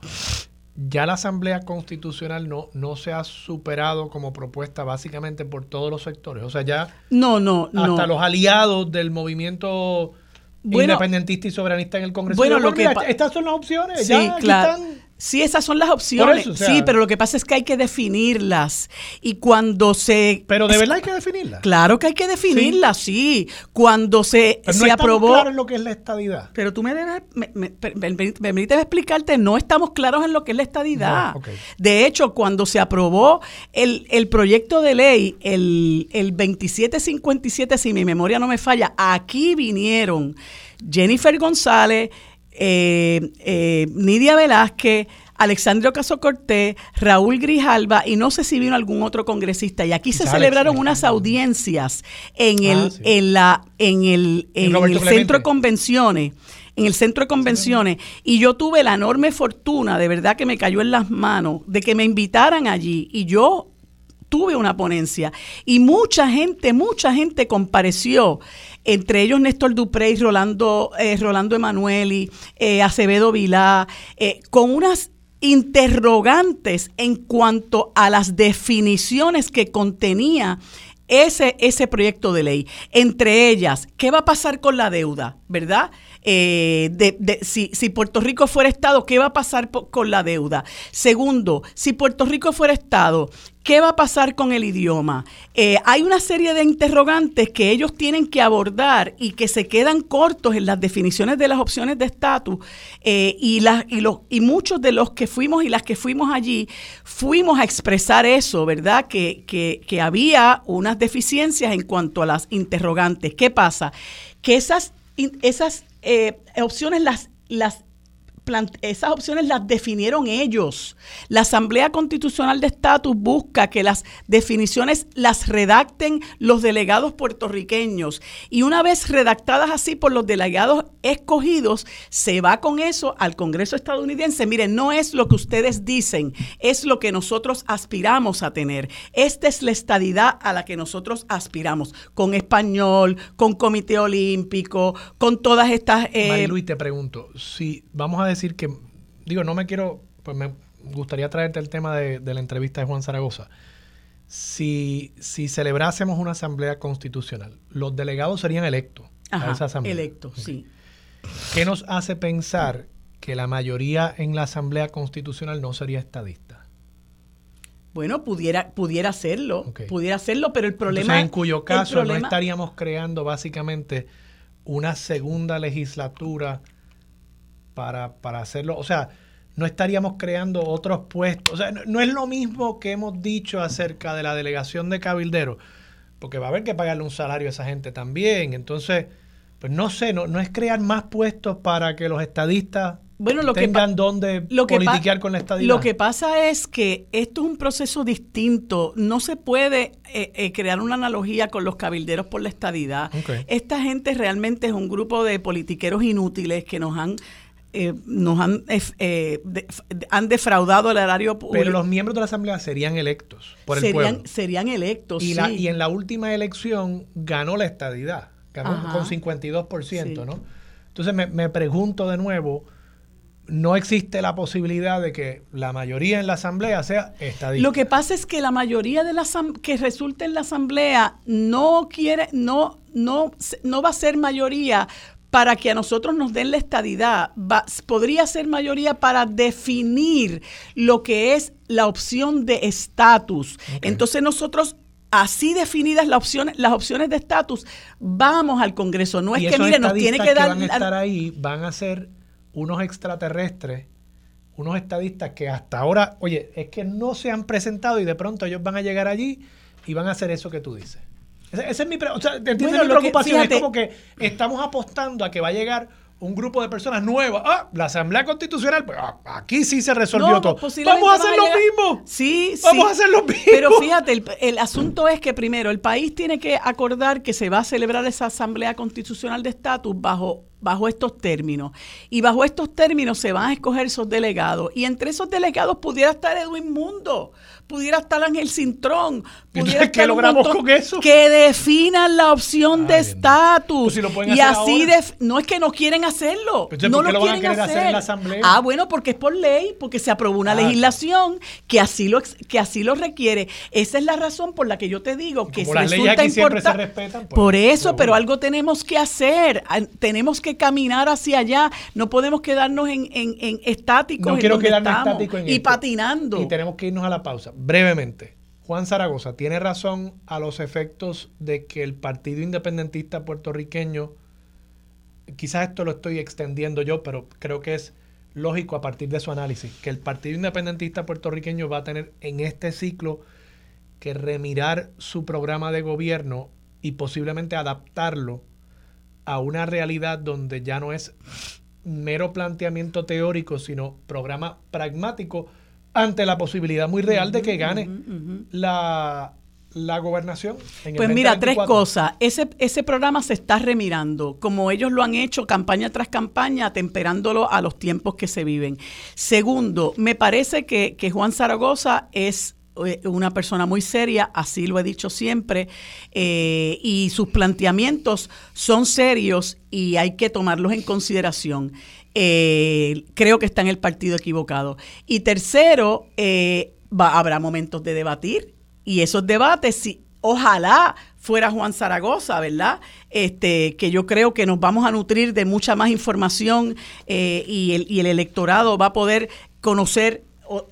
ya la Asamblea Constitucional no, no se ha superado como propuesta básicamente por todos los sectores. O sea, ya no, no, hasta los aliados del movimiento independentista y soberanista en el Congreso. Bueno, lo que estas son las opciones. Sí, claro. Sí, esas son las opciones. sí, pero lo que pasa es que hay que definirlas. Y cuando se... Pero de verdad hay que definirlas. Claro que hay que definirlas, sí. Cuando se, pero no se aprobó... claros en lo que es la estadidad. Pero tú me debes... Me, me, permíteme explicarte, no estamos claros en lo que es la estadidad. De hecho, cuando se aprobó el, el proyecto de ley, el, el 2757, si mi memoria no me falla, aquí vinieron Jennifer González eh, eh, Nidia Velázquez, Alexandro Caso Cortés, Raúl Grijalba y no sé si vino algún otro congresista. Y aquí se celebraron unas audiencias en el, ah, en la, en el, en el centro de convenciones en el centro de convenciones. Y yo tuve la enorme fortuna, de verdad que me cayó en las manos, de que me invitaran allí. Y yo tuve una ponencia y mucha gente, mucha gente compareció entre ellos Néstor Dupré y Rolando, eh, Rolando Emanueli, eh, Acevedo Vilá, eh, con unas interrogantes en cuanto a las definiciones que contenía ese, ese proyecto de ley. Entre ellas, ¿qué va a pasar con la deuda? ¿Verdad? Si, si, Puerto Rico fuera Estado, ¿qué va a pasar con la deuda? Segundo, si Puerto Rico fuera Estado, ¿Qué va a pasar con el idioma? Eh, hay una serie de interrogantes que ellos tienen que abordar y que se quedan cortos en las definiciones de las opciones de estatus eh, y, y, y muchos de los que fuimos y las que fuimos allí fuimos a expresar eso, ¿verdad? Que, que, que había unas deficiencias en cuanto a las interrogantes. ¿Qué pasa? Que esas, esas eh, opciones las, las esas opciones las definieron ellos. La Asamblea Constitucional de Estatus busca que las definiciones las redacten los delegados puertorriqueños y una vez redactadas así por los delegados escogidos, se va con eso al Congreso estadounidense. Miren, no es lo que ustedes dicen, es lo que nosotros aspiramos a tener. Esta es la estadidad a la que nosotros aspiramos, con español, con Comité Olímpico, con todas estas... Eh, Luis, te pregunto, si vamos a decir que, digo, no me quiero, pues me gustaría traerte el tema de, la entrevista de Juan Zaragoza. Si, si celebrásemos una asamblea constitucional, los delegados serían electos a esa asamblea. Electos, sí. ¿Qué nos hace pensar que la mayoría en la asamblea constitucional no sería estadista? Bueno, pudiera, pudiera serlo, pudiera serlo, pero el problema... en cuyo caso no estaríamos creando básicamente una segunda legislatura para, para hacerlo. O sea, no estaríamos creando otros puestos. O sea, no, es lo mismo que hemos dicho acerca de la delegación de cabilderos, porque va a haber que pagarle un salario a esa gente también. Entonces, pues no sé, no, no es crear más puestos para que los estadistas bueno, lo tengan que donde lo politiquear con la estadidad. Lo que pasa es que esto es un proceso distinto. No se puede eh, eh, crear una analogía con los cabilderos por la estadidad. Esta gente realmente es un grupo de politiqueros inútiles que nos han eh, nos han, eh, han defraudado el erario público. Pero los miembros de la Asamblea serían electos por el serían, pueblo. Serían electos, y, y en la última elección ganó la estadidad, ganó con 52%, ¿no? Entonces me, me pregunto de nuevo, no existe la posibilidad de que la mayoría en la asamblea sea estadista. Lo que pasa es que la mayoría de la que resulte en la asamblea no quiere no no no va a ser mayoría para que a nosotros nos den la estadidad, podría ser mayoría para definir lo que es la opción de estatus. Entonces nosotros así definidas las opciones, las opciones de estatus, vamos al Congreso. No es que, mire, nos tiene que, dar... van a estar ahí van a ser unos extraterrestres, unos estadistas que hasta ahora, oye, es que no se han presentado y de pronto ellos van a llegar allí y van a hacer eso que tú dices. Esa, es mi, o sea, mi preocupación? es como que estamos apostando a que va a llegar un grupo de personas nuevas. Ah, la Asamblea Constitucional, pues ah, aquí sí se resolvió todo. Vamos a hacer lo mismo. Sí, Vamos a hacer lo mismo. Pero fíjate, el, el, asunto es que primero el país tiene que acordar que se va a celebrar esa Asamblea Constitucional de Estatus bajo bajo estos términos. Y bajo estos términos se van a escoger esos delegados. Y entre esos delegados pudiera estar Edwin Mundo, pudiera estar Ángel Cintrón. Pudiera ¿Qué logramos con eso? Que definan la opción de estatus. Pues y así no es que no quieren hacerlo. no lo, quieren hacer? en la asamblea? Ah, bueno, porque es por ley, porque se aprobó una legislación que así lo que así lo requiere. Esa es la razón por la que yo te digo que si resulta importante. Pues, por eso, pero, algo tenemos que hacer. Tenemos que caminar hacia allá. No podemos quedarnos en, en, estáticos. No quiero quedarnos estáticos y patinando. Y tenemos que irnos a la pausa brevemente, Juan Zaragoza tiene razón a los efectos de que el Partido Independentista puertorriqueño, quizás esto lo estoy extendiendo yo, pero creo que es lógico a partir de su análisis, que el Partido Independentista puertorriqueño va a tener en este ciclo que remirar su programa de gobierno y posiblemente adaptarlo a una realidad donde ya no es mero planteamiento teórico, sino programa pragmático ante la posibilidad muy real de que gane la, la gobernación. pues mira, tres cosas. Ese, ese programa se está remirando, como ellos lo han hecho campaña tras campaña, temperándolo a los tiempos que se viven. Segundo, me parece que, que Juan Zaragoza es una persona muy seria, así lo he dicho siempre, eh, y sus planteamientos son serios y hay que tomarlos en consideración. Eh, creo que está en el partido equivocado. Y tercero, eh, habrá momentos de debatir y esos debates, si, ojalá fuera Juan Zaragoza, ¿verdad? Este, que yo creo que nos vamos a nutrir de mucha más información eh, y, y el electorado va a poder conocer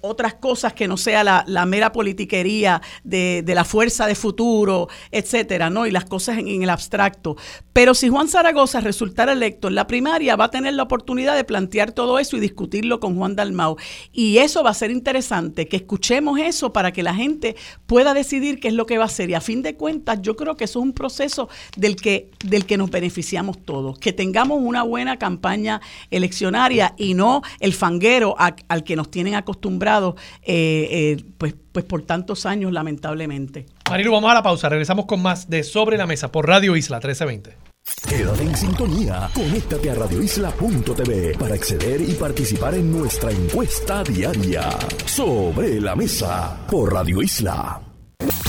otras cosas que no sea la, mera politiquería de, la fuerza de futuro, etcétera, ¿no? Y las cosas en, el abstracto. Pero si Juan Zaragoza resultara electo en la primaria, va a tener la oportunidad de plantear todo eso y discutirlo con Juan Dalmau. Y eso va a ser interesante, que escuchemos eso para que la gente pueda decidir qué es lo que va a hacer. Y a fin de cuentas, yo creo que eso es un proceso del que, del que nos beneficiamos todos. Que tengamos una buena campaña eleccionaria y no el fanguero al que nos tienen acostumbrados eh, eh, pues, pues por tantos años, lamentablemente. Marilu, vamos a la pausa. Regresamos con más de Sobre la Mesa por Radio Isla 1320. Quédate en sintonía. Conéctate a radioisla.tv para acceder y participar en nuestra encuesta diaria. Sobre la Mesa por Radio Isla.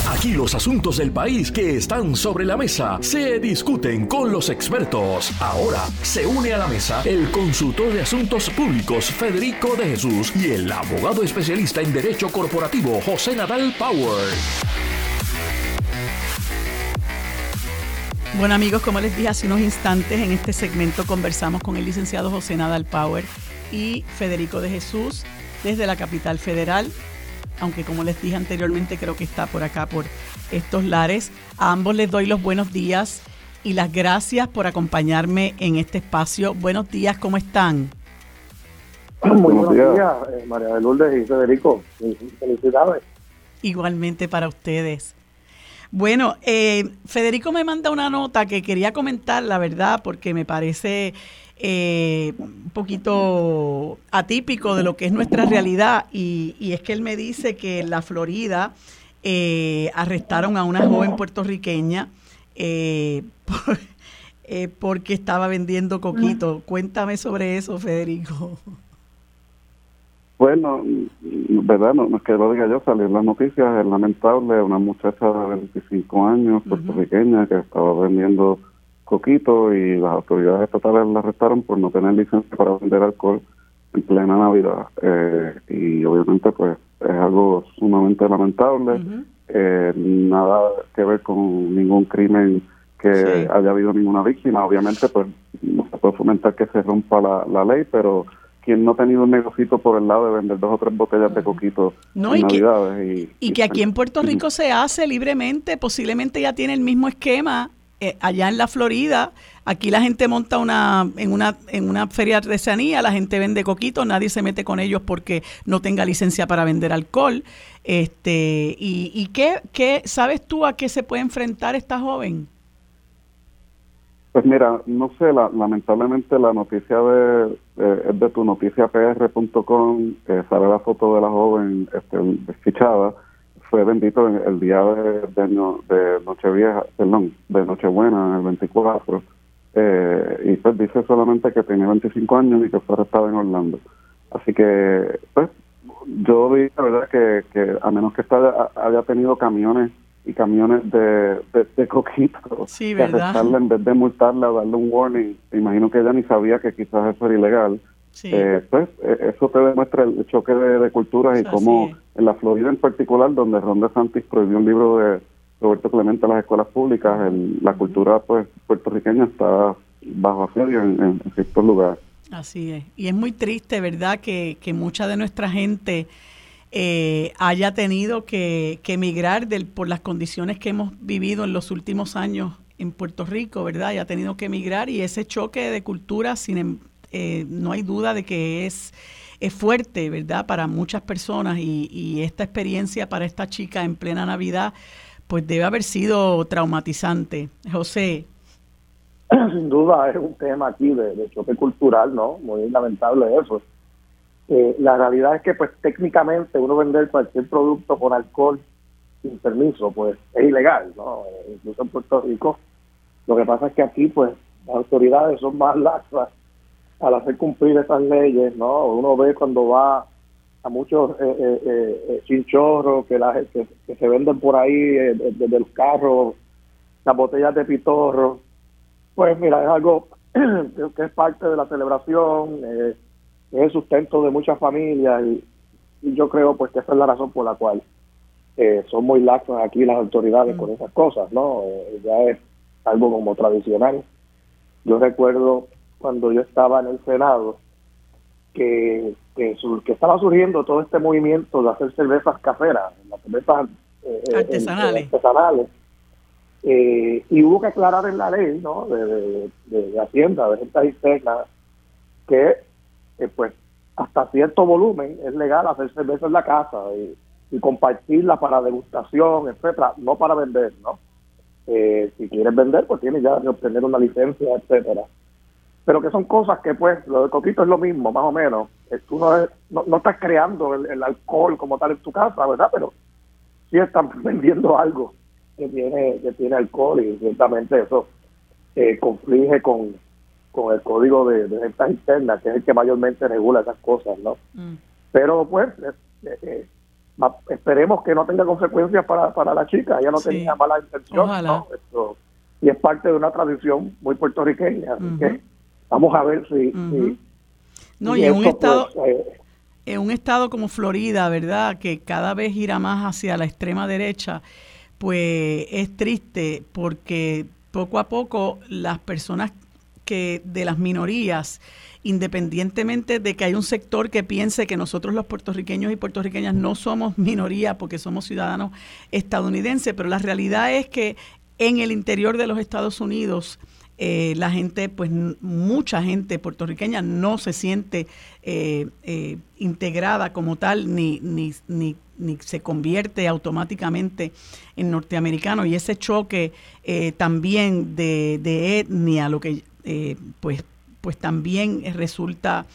Aquí los asuntos del país que están sobre la mesa se discuten con los expertos. Ahora se une a la mesa el consultor de asuntos públicos Federico de Jesús y el abogado especialista en derecho corporativo José Nadal Power. Bueno amigos, como les dije hace unos instantes, en este segmento conversamos con el licenciado José Nadal Power y Federico de Jesús desde la capital federal aunque como les dije anteriormente creo que está por acá, por estos lares. A ambos les doy los buenos días y las gracias por acompañarme en este espacio. Buenos días, ¿cómo están? buenos días, eh, María de Lourdes y Federico. Felicidades. Igualmente para ustedes. Bueno, eh, Federico me manda una nota que quería comentar, la verdad, porque me parece eh, un poquito atípico de lo que es nuestra realidad y, es que él me dice que en la Florida eh, arrestaron a una joven puertorriqueña eh, porque estaba vendiendo coquito. Cuéntame sobre eso, Federico. Bueno, verdad, no, es que lo diga yo, salió en las noticias, es lamentable, una muchacha de 25 años, puertorriqueña, que estaba vendiendo Coquito y las autoridades estatales la arrestaron por no tener licencia para vender alcohol en plena Navidad. Eh, y obviamente pues es algo sumamente lamentable, eh, nada que ver con ningún crimen que haya habido ninguna víctima. Obviamente pues no se puede fomentar que se rompa la, ley, pero quien no ha tenido un negocito por el lado de vender dos o tres botellas de coquito no, en y Navidades. Que, y, que aquí en Puerto Rico se hace libremente, posiblemente ya tiene el mismo esquema eh, allá en la Florida, aquí la gente monta una en una en una feria de artesanía, la gente vende coquitos, nadie se mete con ellos porque no tenga licencia para vender alcohol. Este y, y qué, qué sabes tú a qué se puede enfrentar esta joven? Pues mira, no sé, lamentablemente la noticia de, es de tu noticiapr.com, que sale la foto de la joven este, desfichada fue bendito el día de, de, de Nochevieja, perdón, de Nochebuena, el 24, eh, y pues dice solamente que tenía 25 años y que fue arrestado en Orlando. Así que, pues, yo vi la verdad que, que a menos que esta haya tenido camiones y camiones de, de, coquitos, sí, en vez de multarla, darle un warning, imagino que ella ni sabía que quizás eso era ilegal eh, pues eh, eso te demuestra el choque de, culturas y cómo en la Florida en particular, donde Ron DeSantis prohibió un libro de Roberto Clemente a las escuelas públicas, la cultura pues puertorriqueña está bajo asedio en, ciertos lugares. Así es. Y es muy triste, ¿verdad?, que, que mucha de nuestra gente eh, haya tenido que, que emigrar del, por las condiciones que hemos vivido en los últimos años en Puerto Rico, ¿verdad? Haya tenido que emigrar y ese choque de cultura, sin, em, eh, no hay duda de que es, es fuerte, ¿verdad? Para muchas personas y, y esta experiencia para esta chica en plena Navidad, pues debe haber sido traumatizante. José. Sin duda es un tema aquí de, choque cultural, ¿no? Muy lamentable eso. Eh, la realidad es que pues técnicamente uno vender cualquier producto con alcohol sin permiso pues es ilegal, ¿no? Eh, incluso en Puerto Rico. Lo que pasa es que aquí pues las autoridades son más laxas al hacer cumplir esas leyes, ¿no? Uno ve cuando va a muchos eh, eh, eh, eh chinchorros que, la, que, que, se venden por ahí desde los carros, las botellas de pitorro. Pues mira, es algo que es parte de la celebración, es el sustento de muchas familias y, yo creo pues que esa es la razón por la cual son muy laxas aquí las autoridades con mm. esas cosas, ¿no? ya es algo como tradicional. Yo recuerdo cuando yo estaba en el Senado, que, que, que estaba surgiendo todo este movimiento de hacer cervezas caseras, las cervezas eh, eh, artesanales. artesanales eh, y hubo que aclarar en la ley ¿no? de, de, Hacienda, de rentas internas, que pues hasta cierto volumen es legal hacer cerveza en la casa y, compartirla para degustación, etcétera, no para vender, ¿no? si quieres vender, pues tienes ya que obtener una licencia, etcétera pero que son cosas que pues lo de coquito es lo mismo más o menos. Tú no, no, estás creando el, alcohol como tal en tu casa verdad pero sí están vendiendo algo que tiene que tiene alcohol y ciertamente eso eh, conflige con, con el código de, de ventas internas que es el que mayormente regula esas cosas no mm. pero pues eh, eh, esperemos que no tenga consecuencias para, para la chica. Ella no tenía mala intención ¿no? y es parte de una tradición muy puertorriqueña así que Vamos a ver si... no, y en un estado... Pues, eh, en un estado como Florida, ¿verdad? Que cada vez irá más hacia la extrema derecha, pues es triste porque poco a poco las personas que de las minorías, independientemente de que hay un sector que piense que nosotros los puertorriqueños y puertorriqueñas no somos minoría porque somos ciudadanos estadounidenses, pero la realidad es que en el interior de los Estados Unidos eh, la gente, pues mucha gente puertorriqueña no se siente eh, eh, integrada como tal ni, ni, ni, ni, se convierte automáticamente en norteamericano y ese choque también de, de, etnia, lo que pues, pues también resulta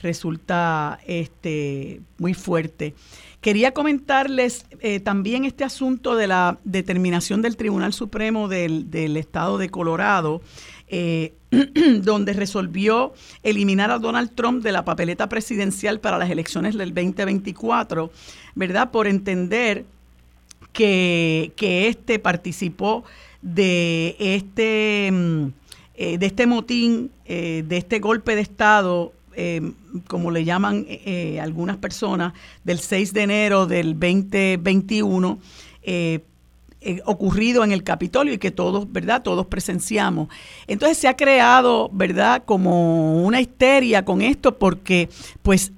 resulta este, muy fuerte. Quería comentarles también este asunto de la determinación del Tribunal Supremo del, del Estado de Colorado eh, donde resolvió eliminar a Donald Trump de la papeleta presidencial para las elecciones del 2024, ¿verdad? Por entender que, que este participó de este, mm, eh, de este motín, eh, de este golpe de Estado como le llaman algunas personas, del 6 de enero del 2021, eh, ocurrido en el Capitolio y que todos, ¿verdad? Todos presenciamos. Entonces se ha creado, ¿verdad? Como una histeria con esto porque pues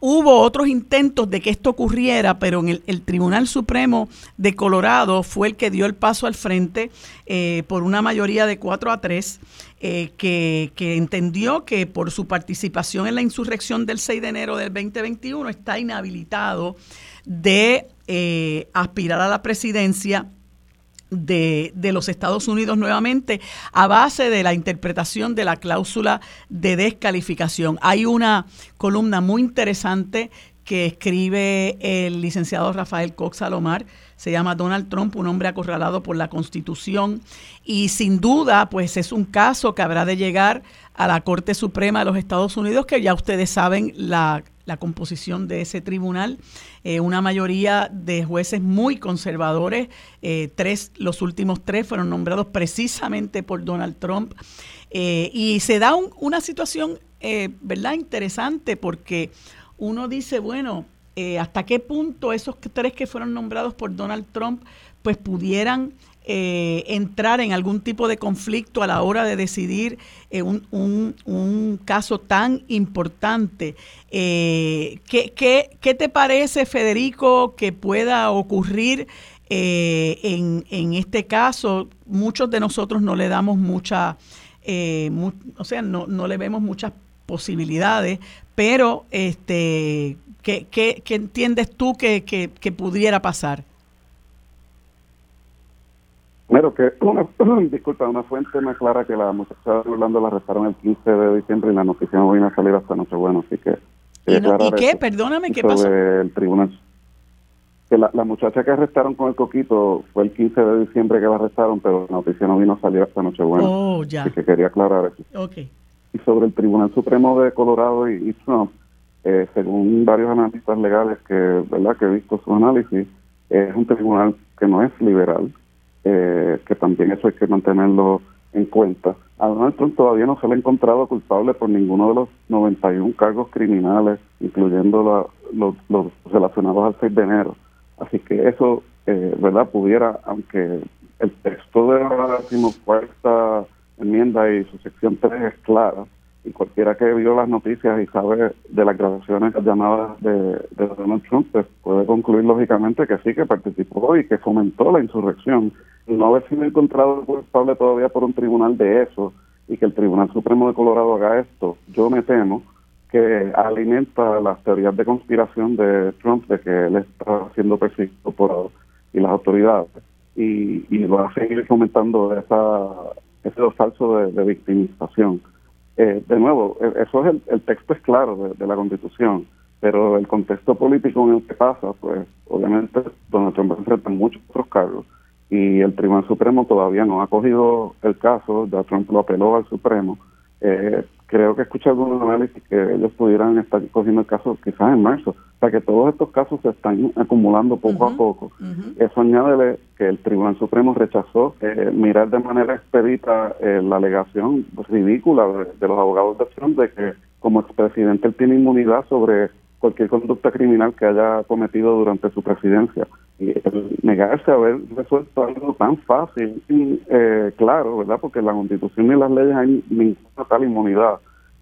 hubo otros intentos de que esto ocurriera, pero en el, Tribunal Supremo de Colorado fue el que dio el paso al frente eh, por una mayoría de 4 a 3, eh, que, entendió que por su participación en la insurrección del 6 de enero del 2021 está inhabilitado de aspirar a la presidencia de, de, los Estados Unidos nuevamente a base de la interpretación de la cláusula de descalificación. Hay una columna muy interesante que escribe el licenciado Rafael Cox Salomar, se llama Donald Trump, un hombre acorralado por la Constitución, y sin duda, pues es un caso que habrá de llegar a la Corte Suprema de los Estados Unidos, que ya ustedes saben la, la composición de ese tribunal, eh, una mayoría de jueces muy conservadores, eh, tres, los últimos tres fueron nombrados precisamente por Donald Trump, eh, y se da una situación, ¿verdad?, interesante porque uno dice, bueno, ¿hasta qué punto esos tres que fueron nombrados por Donald Trump, pues pudieran eh, entrar en algún tipo de conflicto a la hora de decidir eh, un, un, caso tan importante. Eh, ¿qué, qué, te parece, Federico, que pueda ocurrir en, en, este caso? Muchos de nosotros no le damos mucha, o sea, no, no le vemos muchas posibilidades, pero este, ¿qué, qué, qué entiendes tú que, que pudiera pasar? Primero que, una, disculpa, una fuente me aclara que la muchacha de Orlando la arrestaron el 15 de diciembre y la noticia no vino a salir hasta Nochebuena, así que... ¿Y, qué? Perdóname, ¿qué pasó? El tribunal. Que la, muchacha que arrestaron con el coquito fue el 15 de diciembre que la arrestaron, pero la noticia no vino a salir hasta Nochebuena. Oh, ya. Así que quería aclarar eso. Okay. Y sobre el Tribunal Supremo de Colorado y, Trump, eh, según varios analistas legales que, ¿verdad? que he visto su análisis, es un tribunal que no es liberal, eh, que también eso hay que mantenerlo en cuenta. A Donald Trump todavía no se le ha encontrado culpable por ninguno de los 91 cargos criminales, incluyendo los, relacionados al 6 de enero. Así que eso, eh, ¿verdad? Pudiera, aunque el texto de la decimocuarta enmienda y su sección 3 es clara, y cualquiera que vio las noticias y sabe de las grabaciones llamadas de, Donald Trump, pues puede concluir lógicamente que sí, que participó y que fomentó la insurrección. No haber sido encontrado culpable todavía por un tribunal de eso y que el Tribunal Supremo de Colorado haga esto, yo me temo que alimenta las teorías de conspiración de Trump de que él está siendo perseguido por y las autoridades y, y va a seguir fomentando esa, ese falso de victimización. Eh, de nuevo, e, eso es el, texto es claro de, la Constitución, pero el contexto político en el que pasa, pues obviamente Donald Trump enfrenta muchos otros cargos y el Tribunal Supremo todavía no ha cogido el caso, ya Trump lo apeló al Supremo. Eh, creo que escuché algunos análisis que ellos pudieran estar cogiendo el caso quizás en marzo. O sea que todos estos casos se están acumulando poco a poco. Eso añade que el Tribunal Supremo rechazó eh, mirar de manera expedita eh, la alegación ridícula de, los abogados de Trump de que como expresidente él tiene inmunidad sobre cualquier conducta criminal que haya cometido durante su presidencia. Y negarse a haber resuelto algo tan fácil y eh, claro, ¿verdad? Porque la Constitución y las leyes hay ninguna tal inmunidad.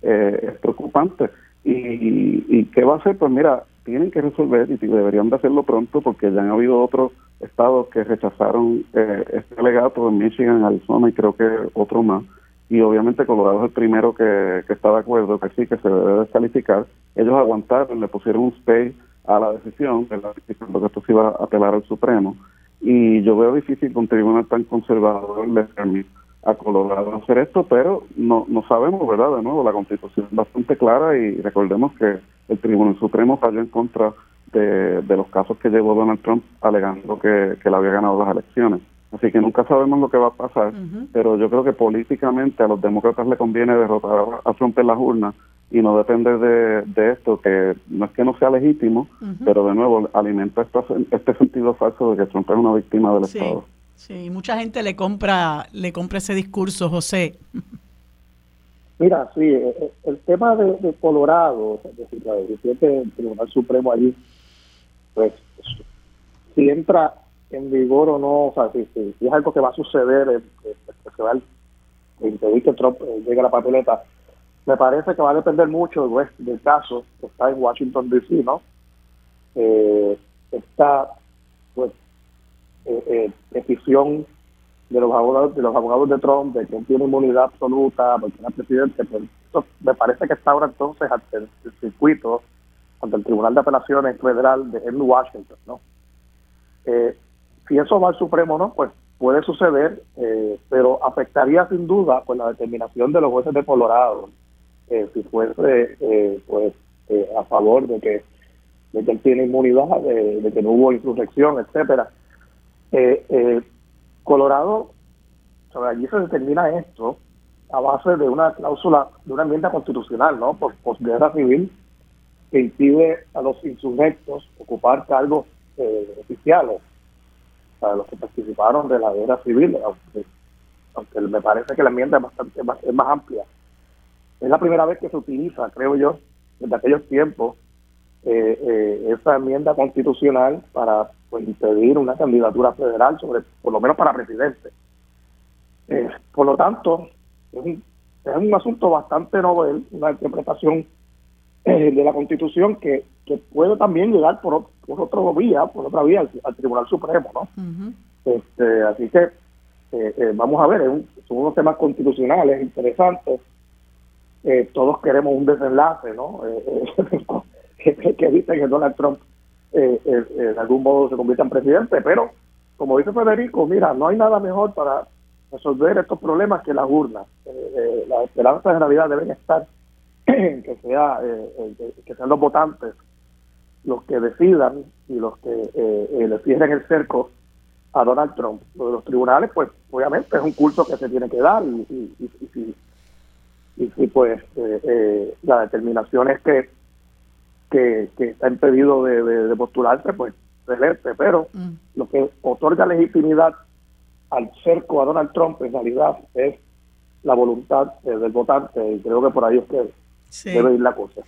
Eh, es preocupante. Y, y, qué va a hacer? Pues mira, tienen que resolver y deberían de hacerlo pronto porque ya han habido otros estados que rechazaron eh, este alegato en Michigan, Arizona y creo que otro más y obviamente Colorado es el primero que, está de acuerdo que sí, que se debe descalificar. Ellos aguantaron, le pusieron un stay a la decisión, ¿verdad? que esto se iba a apelar al Supremo. Y yo veo difícil que un tribunal tan conservador le permita a Colorado hacer esto, pero no, no sabemos, ¿verdad? De nuevo, la constitución es bastante clara y recordemos que el Tribunal Supremo falló en contra de, los casos que llevó Donald Trump alegando que, que él había ganado las elecciones. Así que nunca sabemos lo que va a pasar, pero yo creo que políticamente a los demócratas le conviene derrotar a Trump en las urnas y no depende de, esto, que no es que no sea legítimo, pero de nuevo alimenta este sentido falso de que Trump es una víctima del Estado. Sí, mucha gente le compra, le compra ese discurso, José. Mira, sí, eh, eh, el, tema de, Colorado, es decir, la decisión del Tribunal Supremo allí, pues si entra en vigor o no, o sea, si, es algo que va a suceder, eh, eh, que se va el, impedir que Trump eh, llegue a la papeleta, me parece que va a depender mucho del, caso que está en Washington D.C., ¿no? Eh, esta, pues, decisión de los abogados de los abogados de Trump de que él tiene inmunidad absoluta porque era presidente, pues, me parece que está ahora entonces ante el, circuito, ante el Tribunal de Apelaciones Federal de, en Washington, ¿no? Eh, si eso va al Supremo no, pues puede suceder, eh, pero afectaría sin duda pues la determinación de los jueces de Colorado, eh, si fuese eh, pues a favor de que, de que él tiene inmunidad, de, que no hubo insurrección, etcétera. Colorado, sobre allí se determina esto a base de una cláusula, de una enmienda constitucional, ¿no? Por posguerra civil que impide a los insurrectos ocupar cargos oficiales para los que participaron de la guerra civil, aunque, me parece que la enmienda es bastante más, amplia. Es la primera vez que se utiliza, creo yo, desde aquellos tiempos, eh, eh, esa enmienda constitucional para pues, impedir una candidatura federal, sobre por lo menos para presidente. Eh, por lo tanto, es un, es un asunto bastante novel, una interpretación de la Constitución que, que puede también llegar por, por otra vía, por otra vía al, Tribunal Supremo, ¿no? este, así que eh, eh, vamos a ver, son unos temas constitucionales interesantes. Eh, todos queremos un desenlace, ¿no? que, que dicen que Donald Trump en algún modo se convierta en presidente, pero como dice Federico, mira, no hay nada mejor para resolver estos problemas que las urnas. las esperanzas de Navidad deben estar que sea que sean los votantes los que decidan y los que eh, eh, le cierren el cerco a Donald Trump. Lo de los tribunales, pues obviamente es un curso que se tiene que dar y, y, y, y, pues eh, la determinación es que, que, está impedido de, de, postularse, pues celeste, pero mm. lo que otorga legitimidad al cerco a Donald Trump en realidad es la voluntad del votante y creo que por ahí es que debe ir la cosa.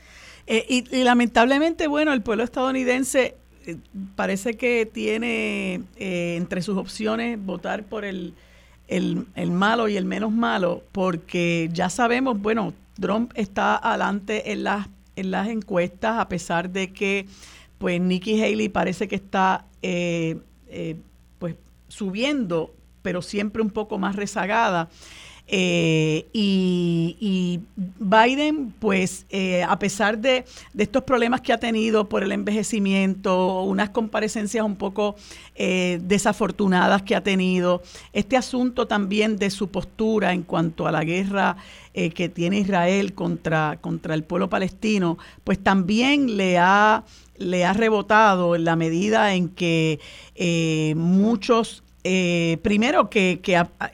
Eh, y, lamentablemente, bueno, el pueblo estadounidense eh, parece que tiene eh, entre sus opciones votar por el, el, malo y el menos malo, porque ya sabemos, bueno, Trump está adelante en las, en las encuestas, a pesar de que pues Nikki Haley parece que está eh, eh, pues subiendo, pero siempre un poco más rezagada. Eh, y, Biden, pues, eh, a pesar de, estos problemas que ha tenido por el envejecimiento, unas comparecencias un poco eh, desafortunadas que ha tenido, este asunto también de su postura en cuanto a la guerra que tiene Israel contra, contra el pueblo palestino, pues también le ha, le ha rebotado en la medida en que muchos eh, primero que,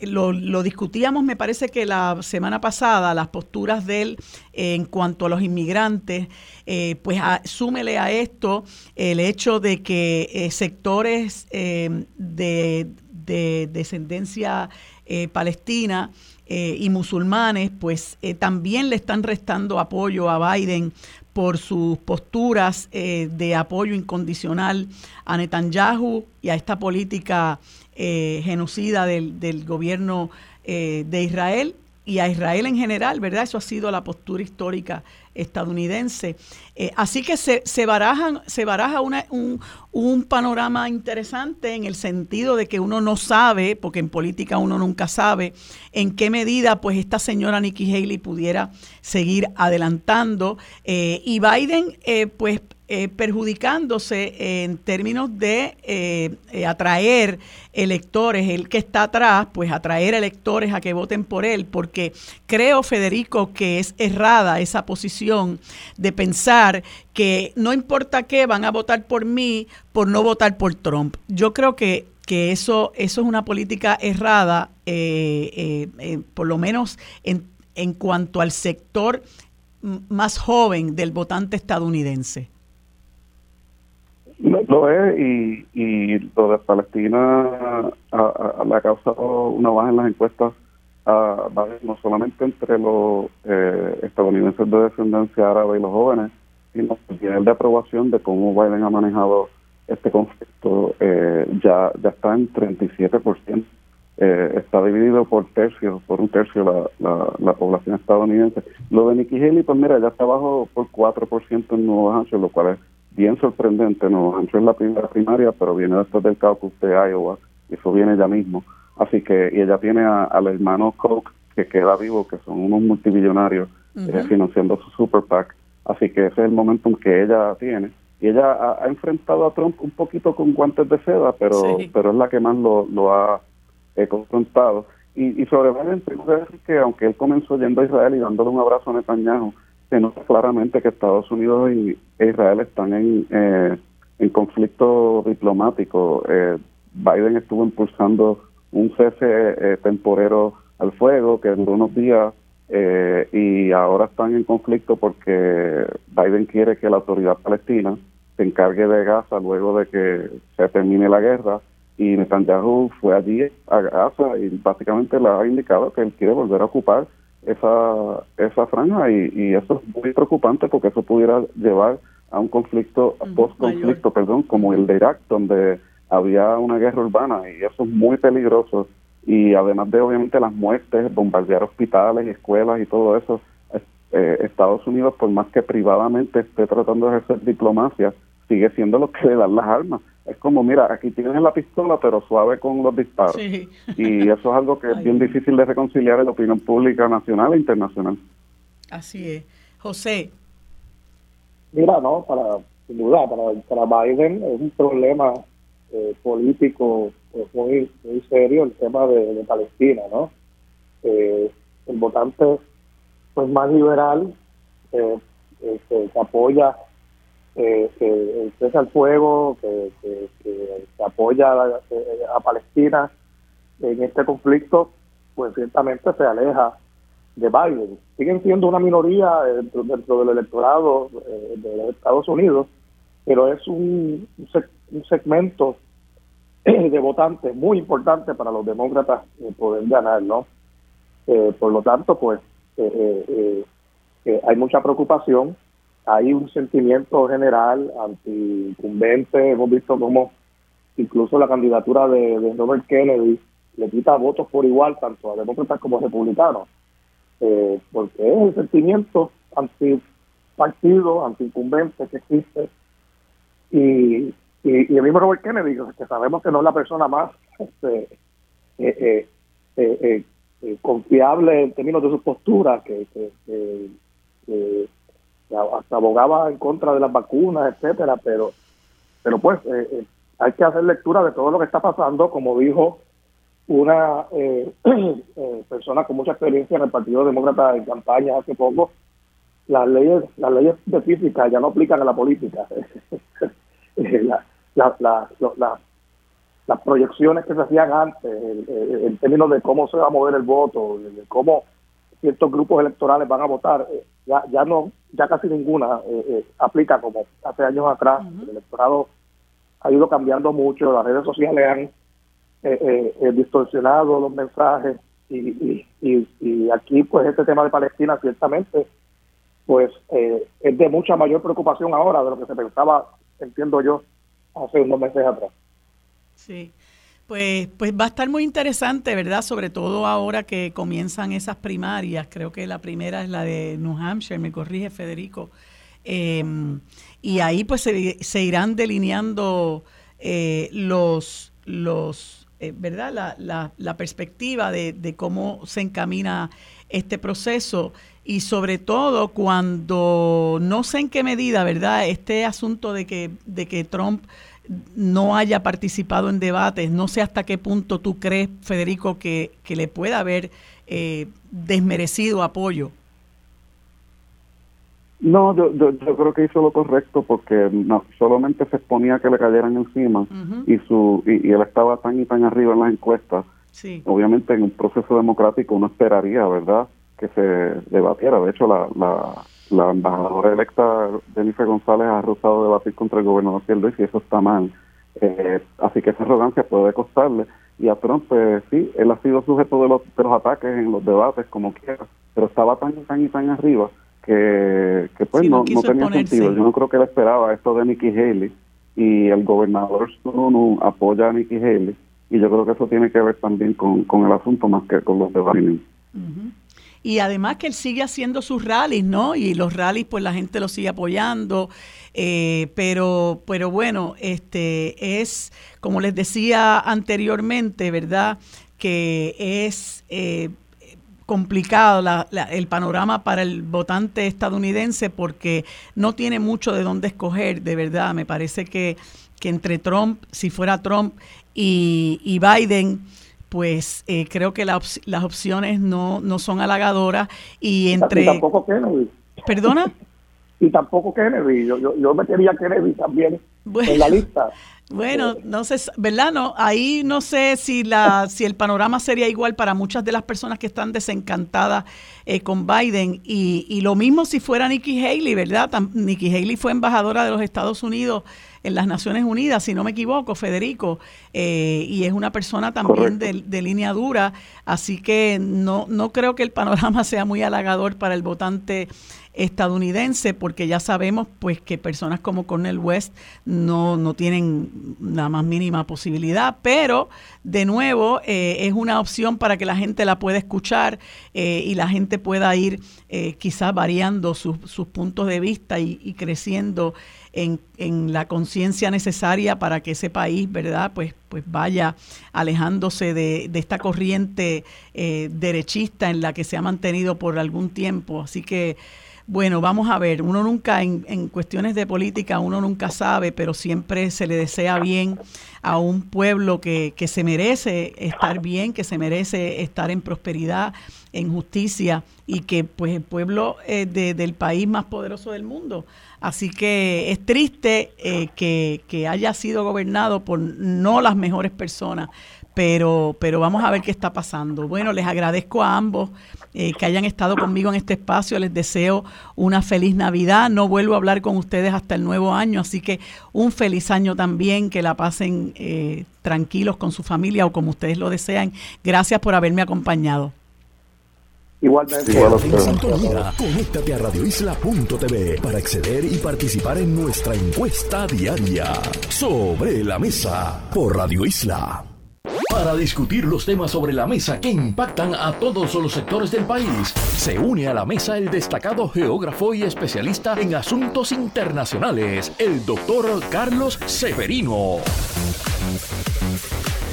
lo, discutíamos, me parece que la semana pasada, las posturas de él eh, en cuanto a los inmigrantes, eh, pues súmele a esto el hecho de que sectores de, descendencia palestina y musulmanes, pues también le están restando apoyo a Biden por sus posturas de apoyo incondicional a Netanyahu y a esta política eh, genocida del, gobierno eh, de Israel y a Israel en general, ¿verdad? Eso ha sido la postura histórica estadounidense. Eh, así que se, se, barajan, se baraja un, un, panorama interesante en el sentido de que uno no sabe, porque en política uno nunca sabe, en qué medida pues esta señora Nikki Haley pudiera seguir adelantando. y Biden pues eh, perjudicándose en términos de eh, eh, atraer electores, el que está atrás, pues atraer electores a que voten por él, porque creo, Federico, que es errada esa posición de pensar que no importa qué, van a votar por mí por no votar por Trump. Yo creo que que eso, eso es una política errada, por lo menos en, en cuanto al sector más joven del votante estadounidense. Lo es y, y lo de Palestina a, ha causado una baja en las encuestas no solamente entre los eh, estadounidenses de descendencia árabe y los jóvenes, sino el nivel de aprobación de cómo Biden ha manejado este conflicto eh, ya, ya está en 37%. Eh, está dividido por tercios, por un tercio la, la, la, población estadounidense. Lo de Nikki Haley, pues mira, ya está bajo por 4% en Nuevo Hampshire, lo cual es bien sorprendente. Nuevo Hampshire es la primera primaria, pero viene después del caucus de Iowa, y eso viene ya mismo. Así que, y ella tiene al hermano Koch, que queda vivo, que son unos multimillonarios eh, financiando su super PAC. Así que ese es el momento en que ella tiene. Y ella ha, enfrentado a Trump un poquito con guantes de seda, pero, pero es la que más lo, lo ha eh, confrontado. Y, y sobre Biden, tengo que decir que aunque él comenzó yendo a Israel y dándole un abrazo a Netanyahu, se nota claramente que Estados Unidos y Israel están en, eh, en conflicto diplomático. Eh, Biden estuvo impulsando un cese eh, temporero al fuego que duró unos días y ahora están en conflicto porque Biden quiere que la autoridad palestina se encargue de Gaza luego de que se termine la guerra y Netanyahu fue allí a Gaza y básicamente le ha indicado que él quiere volver a ocupar esa, esa franja y, y eso es muy preocupante porque eso pudiera llevar a un conflicto, post-conflicto, perdón, como el de Irak, donde había una guerra urbana y eso es muy peligroso. Y además de obviamente las muertes, bombardear hospitales y escuelas y todo eso, eh, Estados Unidos, por más que privadamente esté tratando de ejercer diplomacia, sigue siendo lo que le dan las armas es como, mira, aquí tienes la pistola, pero suave con los disparos. Y eso es algo que es bien difícil de reconciliar en la opinión pública nacional e internacional. Así es. José. Mira, no, para, sin duda, para, para Biden es un problema eh, político pues, muy, muy serio el tema de, Palestina, ¿no? Eh, el votante pues más liberal eh, que apoya eh, que cesa el fuego, que, que, apoya eh, a, Palestina en este conflicto, pues ciertamente se aleja de Biden. Siguen siendo una minoría dentro, del electorado eh, de Estados Unidos, pero es un, un segmento de votantes muy importante para los demócratas poder ganar, ¿no? por lo tanto, pues hay mucha preocupación hay un sentimiento general anti-incumbente. Hemos visto cómo incluso la candidatura de, Robert Kennedy le quita votos por igual tanto a demócratas como a republicanos. eh, porque es el sentimiento anti-partido, anti-incumbente que existe. Y, y, el mismo Robert Kennedy, que sabemos que no es la persona más este, eh, eh, confiable en términos de su postura, que, hasta abogaba en contra de las vacunas, etcétera, pero pero pues hay que hacer lectura de todo lo que está pasando, como dijo una eh, eh, persona con mucha experiencia en el Partido Demócrata en campaña hace poco, las leyes las leyes de ya no aplican a la política. las proyecciones que se hacían antes, en términos de cómo se va a mover el voto, de cómo ciertos grupos electorales van a votar, eh, ya, ya no, ya casi ninguna aplica como hace años atrás. El electorado ha ido cambiando mucho, las redes sociales han eh, eh, eh, distorsionado los mensajes y, y, aquí pues este tema de Palestina ciertamente pues es de mucha mayor preocupación ahora de lo que se pensaba, entiendo yo, hace unos meses atrás. Sí. Pues, pues va a estar muy interesante, ¿verdad? Sobre todo ahora que comienzan esas primarias. Creo que la primera es la de New Hampshire, me corrige Federico. Eh, y ahí pues se, irán delineando eh, los, los eh, ¿verdad? La, la, la perspectiva de, de, cómo se encamina este proceso y sobre todo cuando no sé en qué medida, ¿verdad? Este asunto de que, de que Trump no haya participado en debates, no sé hasta qué punto tú crees, Federico, que, que le pueda haber eh, desmerecido apoyo no, yo, yo, creo que hizo lo correcto porque no, solamente se exponía que le cayeran encima y su y, él estaba tan y tan arriba en las encuestas. Obviamente en un proceso democrático uno esperaría, ¿verdad?, que se debatiera. De hecho, la, la, la embajadora electa Jennifer González ha rozado debatir contra el gobernador Luis y eso está mal. Eh, así que esa arrogancia puede costarle. Y a Trump, pues sí, él ha sido sujeto de los, de los ataques en los debates, como quiera, pero estaba tan y tan y tan arriba que, pues no, no, tenía sentido. Yo no creo que él esperaba esto de Nikki Haley y el gobernador no apoya a Nikki Haley y yo creo que eso tiene que ver también con, el asunto más que con los de Biden. Y además que él sigue haciendo sus rallies, ¿no? Y los rallies, pues la gente lo sigue apoyando. Eh, pero, pero bueno, este es, como les decía anteriormente, ¿verdad? Que es eh, complicado el panorama para el votante estadounidense porque no tiene mucho de dónde escoger, de verdad. Me parece que, que entre Trump, si fuera Trump y, Biden, pues eh, creo que las opciones no, no son halagadoras. Y entre... tampoco Kennedy. ¿Perdona? y tampoco Kennedy. Yo, yo, yo metería Kennedy también en la lista. Bueno, no sé, ¿verdad? No, ahí no sé si la, si el panorama sería igual para muchas de las personas que están desencantadas eh, con Biden y, y, lo mismo si fuera Nikki Haley, ¿verdad? Nikki Haley fue embajadora de los Estados Unidos en las Naciones Unidas, si no me equivoco, Federico, eh, y es una persona también de, de, línea dura, así que no, no creo que el panorama sea muy halagador para el votante estadounidense, porque ya sabemos pues que personas como Cornel West no, no tienen la más mínima posibilidad, pero de nuevo eh, es una opción para que la gente la pueda escuchar eh, y la gente pueda ir eh, quizás variando sus, sus puntos de vista y, creciendo en, en la conciencia necesaria para que ese país, ¿verdad?, pues, pues vaya alejándose de, de esta corriente derechista en la que se ha mantenido por algún tiempo. Así que bueno, vamos a ver, uno nunca en, en, cuestiones de política, uno nunca sabe, pero siempre se le desea bien a un pueblo que, que se merece estar bien, que se merece estar en prosperidad, en justicia y que pues el pueblo es de, del país más poderoso del mundo. Así que es triste eh, que, que haya sido gobernado por no las mejores personas, pero, pero vamos a ver qué está pasando. Bueno, les agradezco a ambos eh, que hayan estado conmigo en este espacio, les deseo una feliz Navidad, no vuelvo a hablar con ustedes hasta el nuevo año, así que un feliz año también, que la pasen eh, tranquilos con su familia o como ustedes lo desean. Gracias por haberme acompañado. Igualmente. Conéctate a radioisla.tv para acceder y participar en nuestra encuesta diaria sobre la mesa por Radio Isla. Para discutir los temas sobre la mesa que impactan a todos los sectores del país, se une a la mesa el destacado geógrafo y especialista en asuntos internacionales, el doctor Carlos Severino.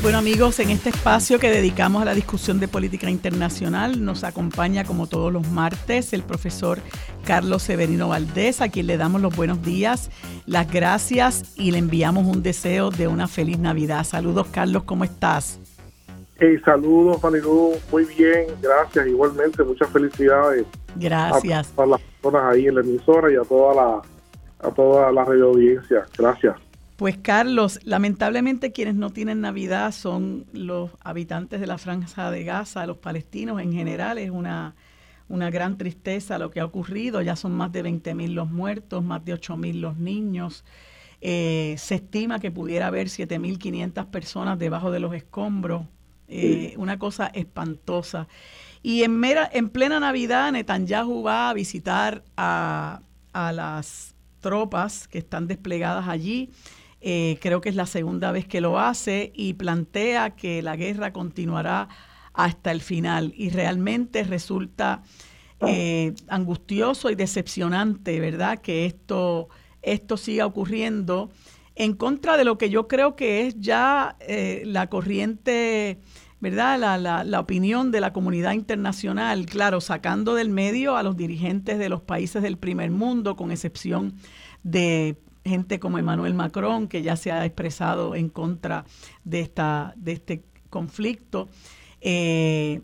Bueno amigos, en este espacio que dedicamos a la discusión de política internacional nos acompaña como todos los martes el profesor Carlos Severino Valdés, a quien le damos los buenos días, las gracias y le enviamos un deseo de una feliz Navidad. Saludos Carlos, ¿cómo estás? Hey, saludos, Fanilú. Muy bien, gracias. Igualmente, muchas felicidades. Gracias. A, las personas ahí en la emisora y a toda la, a toda la radio audiencia. Gracias. Pues Carlos, lamentablemente quienes no tienen Navidad son los habitantes de la franja de Gaza, los palestinos en general. Es una, una gran tristeza lo que ha ocurrido. Ya son más de 20 mil los muertos, más de 8 mil los niños. Eh, se estima que pudiera haber 7.500 personas debajo de los escombros. Eh, una cosa espantosa. Y en, mera, en plena Navidad, Netanyahu va a visitar a, a las tropas que están desplegadas allí eh, creo que es la segunda vez que lo hace y plantea que la guerra continuará hasta el final y realmente resulta eh, angustioso y decepcionante, ¿verdad? Que esto, esto siga ocurriendo en contra de lo que yo creo que es ya eh, la corriente, ¿verdad? La, la, la, opinión de la comunidad internacional, claro, sacando del medio a los dirigentes de los países del primer mundo, con excepción de gente como Emmanuel Macron, que ya se ha expresado en contra de, esta, de este conflicto. Eh,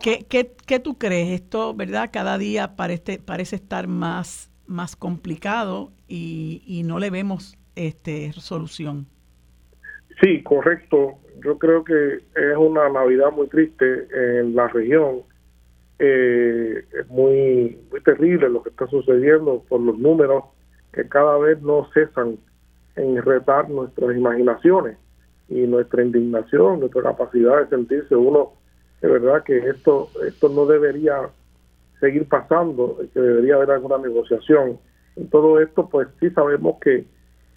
¿qué, qué, tú crees? Esto, ¿verdad? Cada día parece, parece estar más, más complicado y, y no le vemos este, solución. Sí, correcto. Yo creo que es una Navidad muy triste en la región. Eh, es muy, muy terrible lo que está sucediendo por los números que cada vez no cesan en retar nuestras imaginaciones y nuestra indignación, nuestra capacidad de sentirse uno de verdad que esto esto no debería seguir pasando, que debería haber alguna negociación. En todo esto, pues sí sabemos que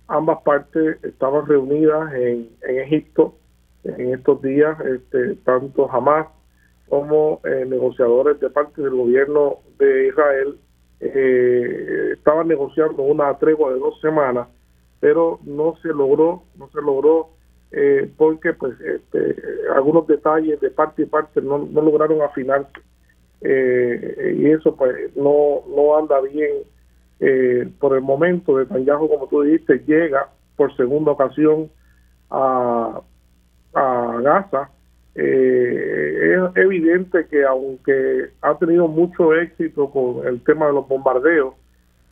ambas partes estaban reunidas en, en Egipto en estos días, este, tanto Hamas como eh, negociadores de parte del gobierno de Israel eh, estaban negociando una tregua de dos semanas, pero no se logró, no se logró eh, porque pues este, algunos detalles de parte y parte no, no lograron afinarse eh, y eso pues no, no anda bien eh, por el momento. Netanyahu, como tú dijiste, llega por segunda ocasión a, a Gaza eh, es evidente que aunque ha tenido mucho éxito con el tema de los bombardeos,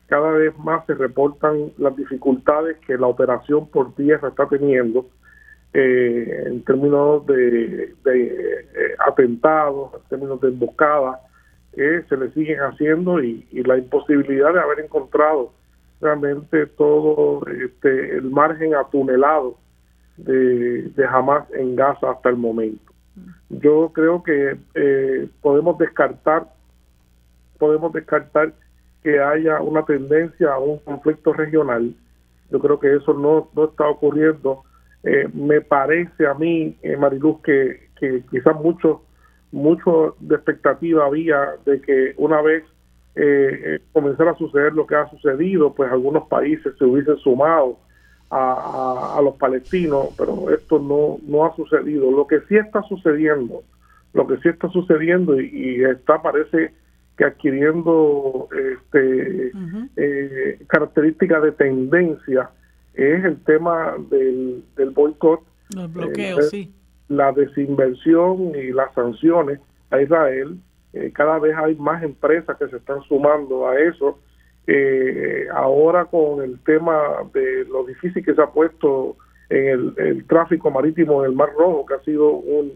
cada vez más se reportan las dificultades que la operación por tierra está teniendo eh, en términos de, eh, atentados, en términos de emboscadas que se le siguen haciendo y, la imposibilidad de haber encontrado realmente todo este, el margen atunelado de, de Hamas en Gaza hasta el momento yo creo que eh, podemos descartar podemos descartar que haya una tendencia a un conflicto regional. Yo creo que eso no, no está ocurriendo. Eh, me parece a mí eh, Mariluz que, que quizás mucho mucho de expectativa había de que una vez eh, comenzara a suceder lo que ha sucedido pues algunos países se hubiesen sumado a, los palestinos, pero esto no, no ha sucedido. Lo que sí está sucediendo, lo que sí está sucediendo y, está parece que adquiriendo este, eh, características de tendencia es el tema del, del boicot, los bloqueos, sí. la desinversión y las sanciones a Israel. Eh, cada vez hay más empresas que se están sumando a eso eh, ahora con el tema de lo difícil que se ha puesto en el, tráfico marítimo del Mar Rojo, que ha sido un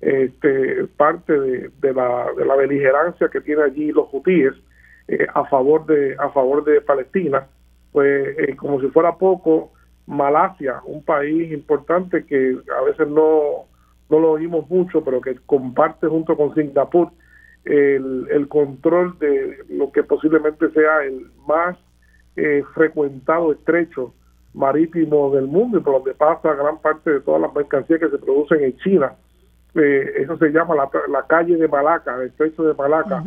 este, parte de, la, de la beligerancia que tiene allí los hutíes eh, a favor de a favor de Palestina, pues eh, como si fuera poco, Malasia, un país importante que a veces no, no lo oímos mucho, pero que comparte junto con Singapur el, el control de lo que posiblemente sea el más eh, frecuentado estrecho marítimo del mundo y por donde pasa gran parte de todas las mercancías que se producen en China. Eh, eso se llama la, la, calle de Malaca, el estrecho de Malaca.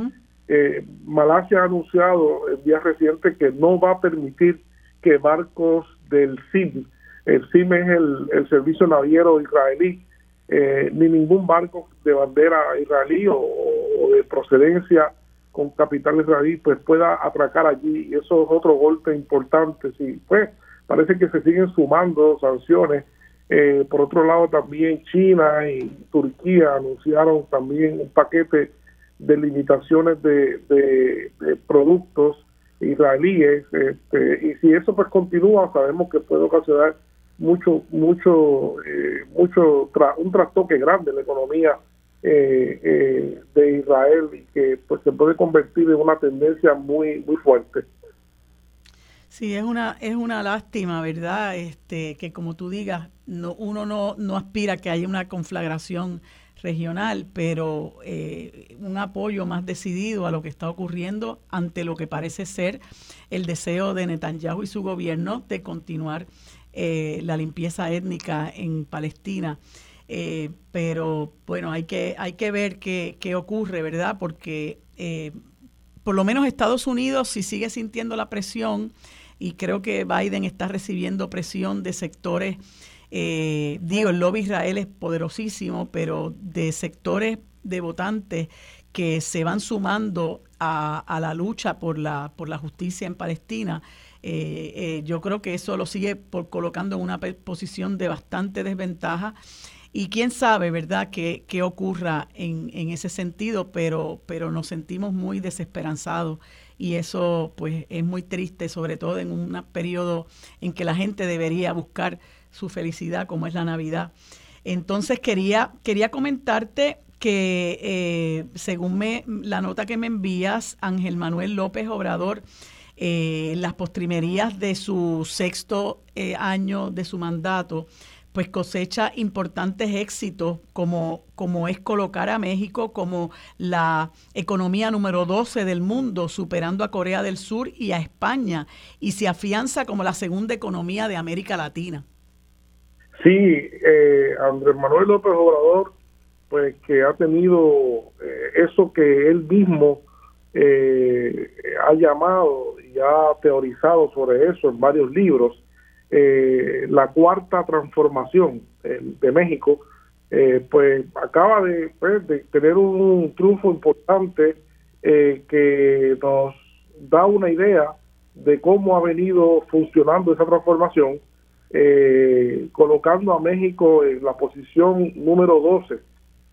Eh, Malasia ha anunciado en días recientes que no va a permitir que barcos del CIM, el CIM es el, servicio naviero israelí, eh, ni ningún barco de bandera israelí o, de procedencia con capital israelí pues pueda atracar allí. Y eso es otro golpe importante. Sí pues parece que se siguen sumando sanciones. Eh, por otro lado también China y Turquía anunciaron también un paquete de limitaciones de, productos israelíes este, y si eso pues continúa sabemos que puede ocasionar mucho mucho eh, mucho un trastoque grande en la economía eh, eh, de Israel y que pues se puede convertir en una tendencia muy muy fuerte Sí, es una, es una lástima, ¿verdad? Este, que como tú digas, no, uno no, no aspira a que haya una conflagración regional, pero eh, un apoyo más decidido a lo que está ocurriendo ante lo que parece ser el deseo de Netanyahu y su gobierno de continuar eh, la limpieza étnica en Palestina. Eh, pero bueno, hay que, hay que ver qué, qué ocurre, ¿verdad? Porque por lo menos Estados Unidos, si sigue sintiendo la presión, y creo que Biden está recibiendo presión de sectores, eh, digo, el lobby Israel es poderosísimo, pero de sectores de votantes que se van sumando a, la lucha por la, por la justicia en Palestina. Eh, eh, yo creo que eso lo sigue por colocando en una posición de bastante desventaja. Y quién sabe, ¿verdad?, qué, qué ocurra en, en, ese sentido, pero, pero nos sentimos muy desesperanzados y eso pues es muy triste, sobre todo en un periodo en que la gente debería buscar su felicidad como es la Navidad. Entonces quería, quería comentarte que eh, según me, la nota que me envías, Ángel Manuel López Obrador, eh, las postrimerías de su sexto eh, año de su mandato, pues cosecha importantes éxitos como, como es colocar a México como la economía número 12 del mundo, superando a Corea del Sur y a España, y se afianza como la segunda economía de América Latina. Sí, eh, Andrés Manuel López Obrador, pues que ha tenido eh, eso que él mismo eh, ha llamado y ha teorizado sobre eso en varios libros, eh, la cuarta transformación de México, eh, pues acaba pues, de, tener un triunfo importante eh, que nos da una idea de cómo ha venido funcionando esa transformación, colocando a México en la posición número 12,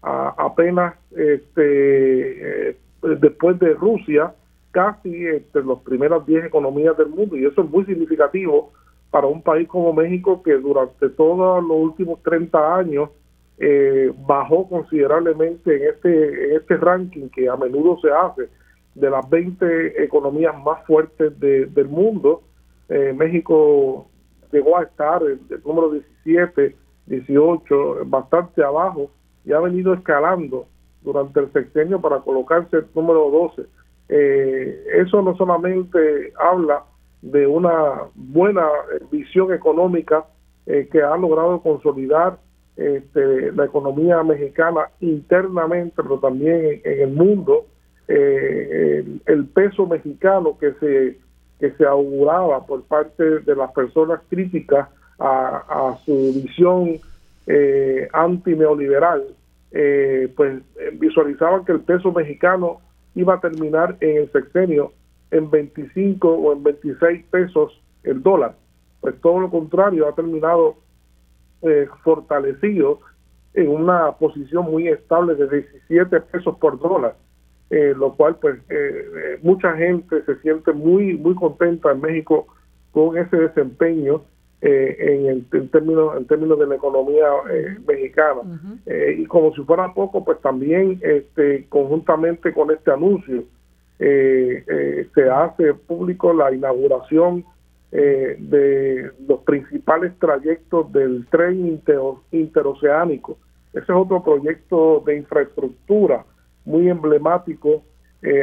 apenas este, después de Rusia, casi entre las primeras 10 economías del mundo, y eso es muy significativo para un país como México que durante todos los últimos 30 años eh, bajó considerablemente en este, en este ranking que a menudo se hace de las 20 economías más fuertes del mundo. Eh, México llegó a estar en el número 17, 18, bastante abajo y ha venido escalando durante el sexenio para colocarse el número 12. Eh, eso no solamente habla de una buena visión económica eh, que ha logrado consolidar este, la economía mexicana internamente, pero también en, el mundo. Eh, el, peso mexicano que se que se auguraba por parte de las personas críticas a, su visión eh, anti-neoliberal, eh, pues visualizaban que el peso mexicano iba a terminar en el sexenio en 25 o en 26 pesos el dólar. Pues todo lo contrario, ha terminado eh, fortalecido en una posición muy estable de 17 pesos por dólar, eh, lo cual pues eh, mucha gente se siente muy muy contenta en México con ese desempeño en, en, términos en términos de la economía mexicana y como si fuera poco pues también este conjuntamente con este anuncio eh, eh, se hace público la inauguración eh, de los principales trayectos del tren interoceánico. Ese es otro proyecto de infraestructura muy emblemático.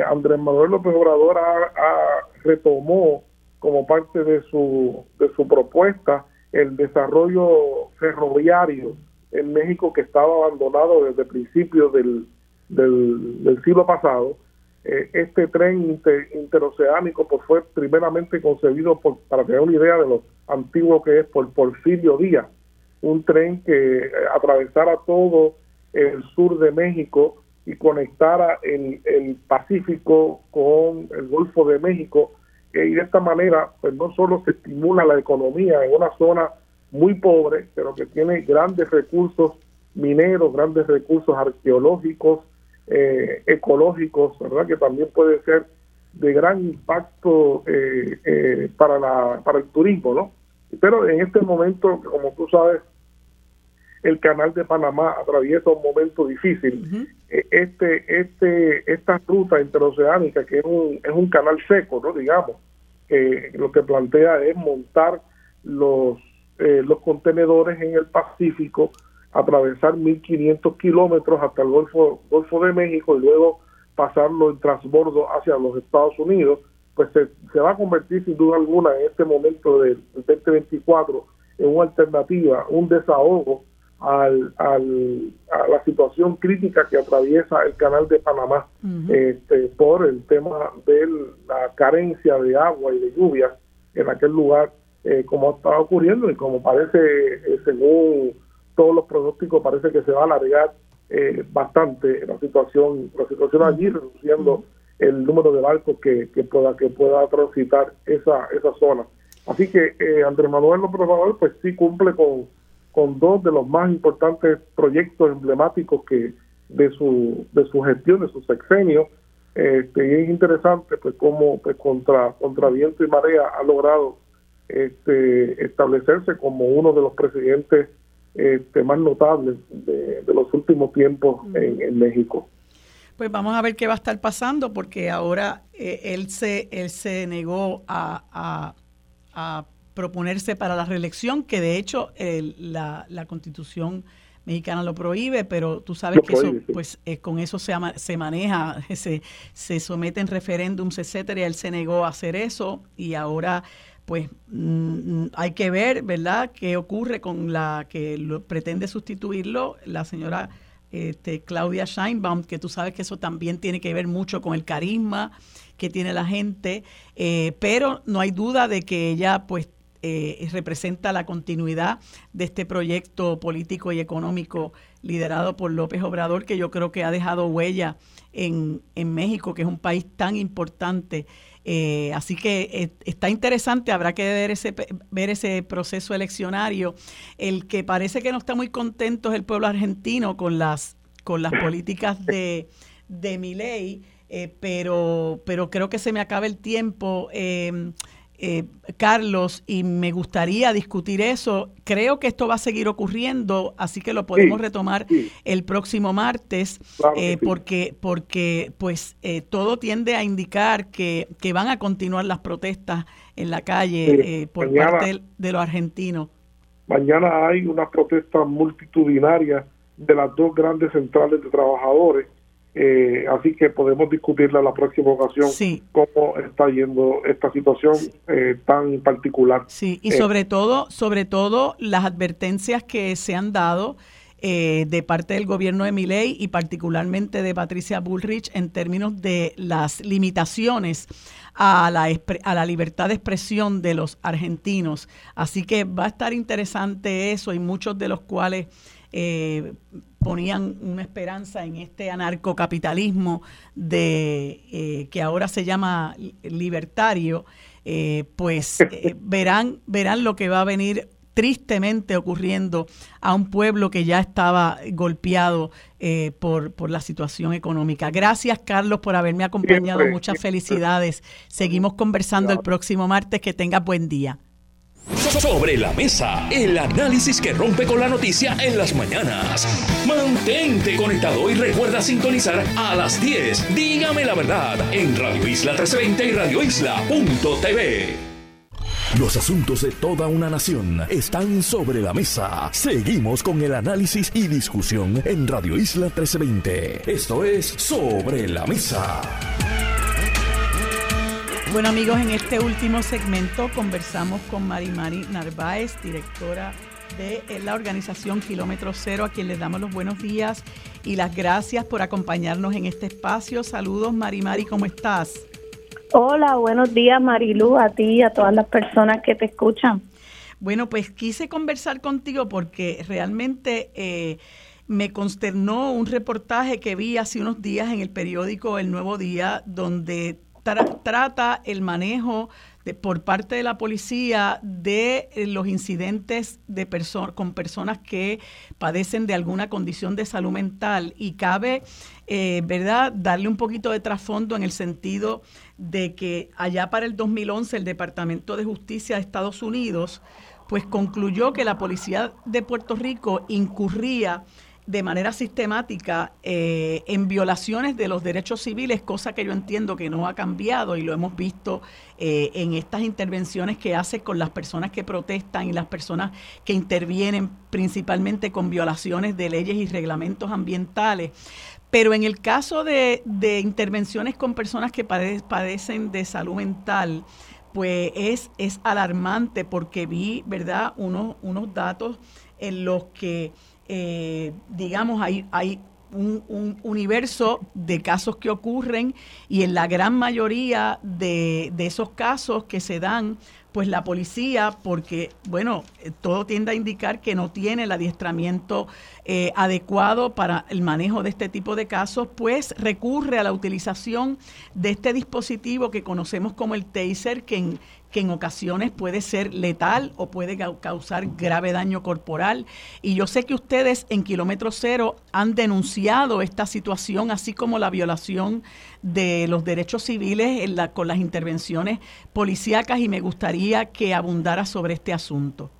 Andrés Manuel López Obrador ha, retomó como parte de su, de su propuesta el desarrollo ferroviario en México que estaba abandonado desde principios del, del, siglo pasado. Eh, este tren interoceánico pues, fue primeramente concebido por, para tener una idea de lo antiguo que es por Porfirio Díaz, un tren que eh, atravesara todo el sur de México y conectara el, el Pacífico con el Golfo de México y de esta manera pues no solo se estimula la economía en una zona muy pobre, pero que tiene grandes recursos mineros, grandes recursos arqueológicos, eh, ecológicos, ¿verdad? Que también puede ser de gran impacto eh, eh, para, la, para el turismo, ¿no? Pero en este momento, como tú sabes, el canal de Panamá atraviesa un momento difícil. Este, este, esta ruta interoceánica, que es un, es un canal seco, ¿no? Digamos, lo que plantea es montar los, eh, los contenedores en el Pacífico, atravesar 1.500 kilómetros hasta el Golfo, Golfo de México y luego pasarlo en transbordo hacia los Estados Unidos, pues se, se va a convertir sin duda alguna en este momento del 2024 en una alternativa, un desahogo al, al, a la situación crítica que atraviesa el canal de Panamá este, por el tema de la carencia de agua y de lluvia en aquel lugar, eh, como está ocurriendo y como parece, eh, según todos los pronósticos, parece que se va a alargar eh, bastante la situación, la situación allí, reduciendo el número de barcos que, que pueda que pueda transitar esa, esa zona. Así que Andrés Manuel López Obrador pues sí cumple con con dos de los más importantes proyectos emblemáticos que de su de su gestión, de su sexenio. Este, y es interesante pues cómo pues, contra, contra viento y marea ha logrado este, establecerse como uno de los presidentes este, más notables de, los últimos tiempos en, México. Pues vamos a ver qué va a estar pasando porque ahora eh, él se él se negó a, a proponerse para la reelección, que de hecho la, la, constitución mexicana lo prohíbe, pero tú sabes que eso, pues eh, con eso se, se maneja, se, se someten referéndums, etcétera, y él se negó a hacer eso y ahora pues mm, hay que ver, ¿verdad?, qué ocurre con la que lo, pretende sustituirlo, la señora este, Claudia Scheinbaum, que tú sabes que eso también tiene que ver mucho con el carisma que tiene la gente, eh, pero no hay duda de que ella pues eh, representa la continuidad de este proyecto político y económico liderado por López Obrador, que yo creo que ha dejado huella en, en México, que es un país tan importante. Eh, así que eh, está interesante, habrá que ver ese, ver ese proceso eleccionario. El que parece que no está muy contento es el pueblo argentino con las, con las políticas de, de mi ley, pero, pero creo que se me acaba el tiempo. Eh, Carlos, y me gustaría discutir eso. Creo que esto va a seguir ocurriendo, así que lo podemos retomar el próximo martes, eh, porque, porque pues eh, todo tiende a indicar que, que, van a continuar las protestas en la calle por parte de los argentinos. Mañana hay una protesta multitudinaria de las dos grandes centrales de trabajadores eh, así que podemos discutirla la próxima ocasión cómo está yendo esta situación eh, tan particular. Sí, y sobre todo, sobre todo las advertencias que se han dado eh, de parte del gobierno de Miley y particularmente de Patricia Bullrich en términos de las limitaciones a la, a la libertad de expresión de los argentinos. Así que va a estar interesante eso y muchos de los cuales eh, ponían una esperanza en este anarcocapitalismo de eh, que ahora se llama libertario, eh, pues verán, verán lo que va a venir tristemente ocurriendo a un pueblo que ya estaba golpeado por, por la situación económica. Gracias, Carlos, por haberme acompañado. Muchas felicidades. Seguimos conversando el próximo martes. Que tengas buen día. Sobre la mesa, el análisis que rompe con la noticia en las mañanas. Mantente conectado y recuerda sintonizar a las 10. Dígame la verdad en Radio Isla 1320 y radioisla.tv. Los asuntos de toda una nación están sobre la mesa. Seguimos con el análisis y discusión en Radio Isla 1320. Esto es Sobre la Mesa. Bueno amigos, en este último segmento conversamos con Marimari Narváez, directora de la organización Kilómetro Cero, a quien les damos los buenos días y las gracias por acompañarnos en este espacio. Saludos Marimari, ¿cómo estás? Hola, buenos días Marilu, a ti y a todas las personas que te escuchan. Bueno, pues quise conversar contigo porque realmente eh, me consternó un reportaje que vi hace unos días en el periódico El Nuevo Día, donde trata el manejo de, por parte de la policía de eh, los incidentes de con personas que padecen de alguna condición de salud mental y cabe, eh, ¿verdad?, darle un poquito de trasfondo en el sentido de que allá para el 2011 el Departamento de Justicia de Estados Unidos pues concluyó que la policía de Puerto Rico incurría de manera sistemática eh, en violaciones de los derechos civiles, cosa que yo entiendo que no ha cambiado y lo hemos visto eh, en estas intervenciones que hace con las personas que protestan y las personas que intervienen principalmente con violaciones de leyes y reglamentos ambientales. Pero en el caso de, intervenciones con personas que padecen de salud mental, pues es, es alarmante porque vi, ¿verdad?, unos, unos datos en los que eh, digamos, hay, hay un, universo de casos que ocurren y en la gran mayoría de, de, esos casos que se dan, pues la policía, porque, bueno, eh, todo tiende a indicar que no tiene el adiestramiento eh, adecuado para el manejo de este tipo de casos, pues recurre a la utilización de este dispositivo que conocemos como el taser, que en, que en ocasiones puede ser letal o puede causar grave daño corporal. Y yo sé que ustedes en Kilómetro Cero han denunciado esta situación, así como la violación de los derechos civiles en la, con las intervenciones policíacas, y me gustaría que abundara sobre este asunto.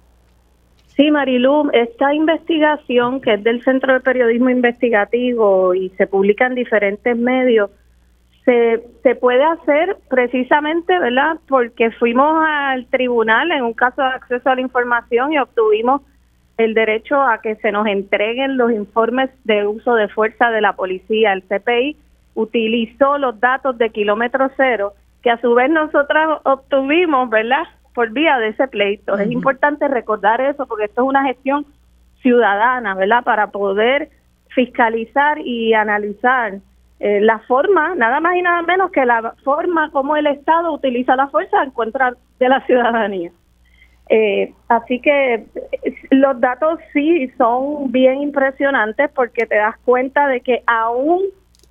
Sí, Marilu, esta investigación que es del Centro de Periodismo Investigativo y se publica en diferentes medios, se, puede hacer precisamente, ¿verdad? Porque fuimos al tribunal en un caso de acceso a la información y obtuvimos el derecho a que se nos entreguen los informes de uso de fuerza de la policía. El CPI utilizó los datos de kilómetro cero que a su vez nosotras obtuvimos, ¿verdad? Por vía de ese pleito. Es importante recordar eso porque esto es una gestión ciudadana, ¿verdad? Para poder fiscalizar y analizar eh, la forma, nada más y nada menos que la forma como el Estado utiliza la fuerza en contra de la ciudadanía. Eh, así que eh, los datos sí son bien impresionantes porque te das cuenta de que aún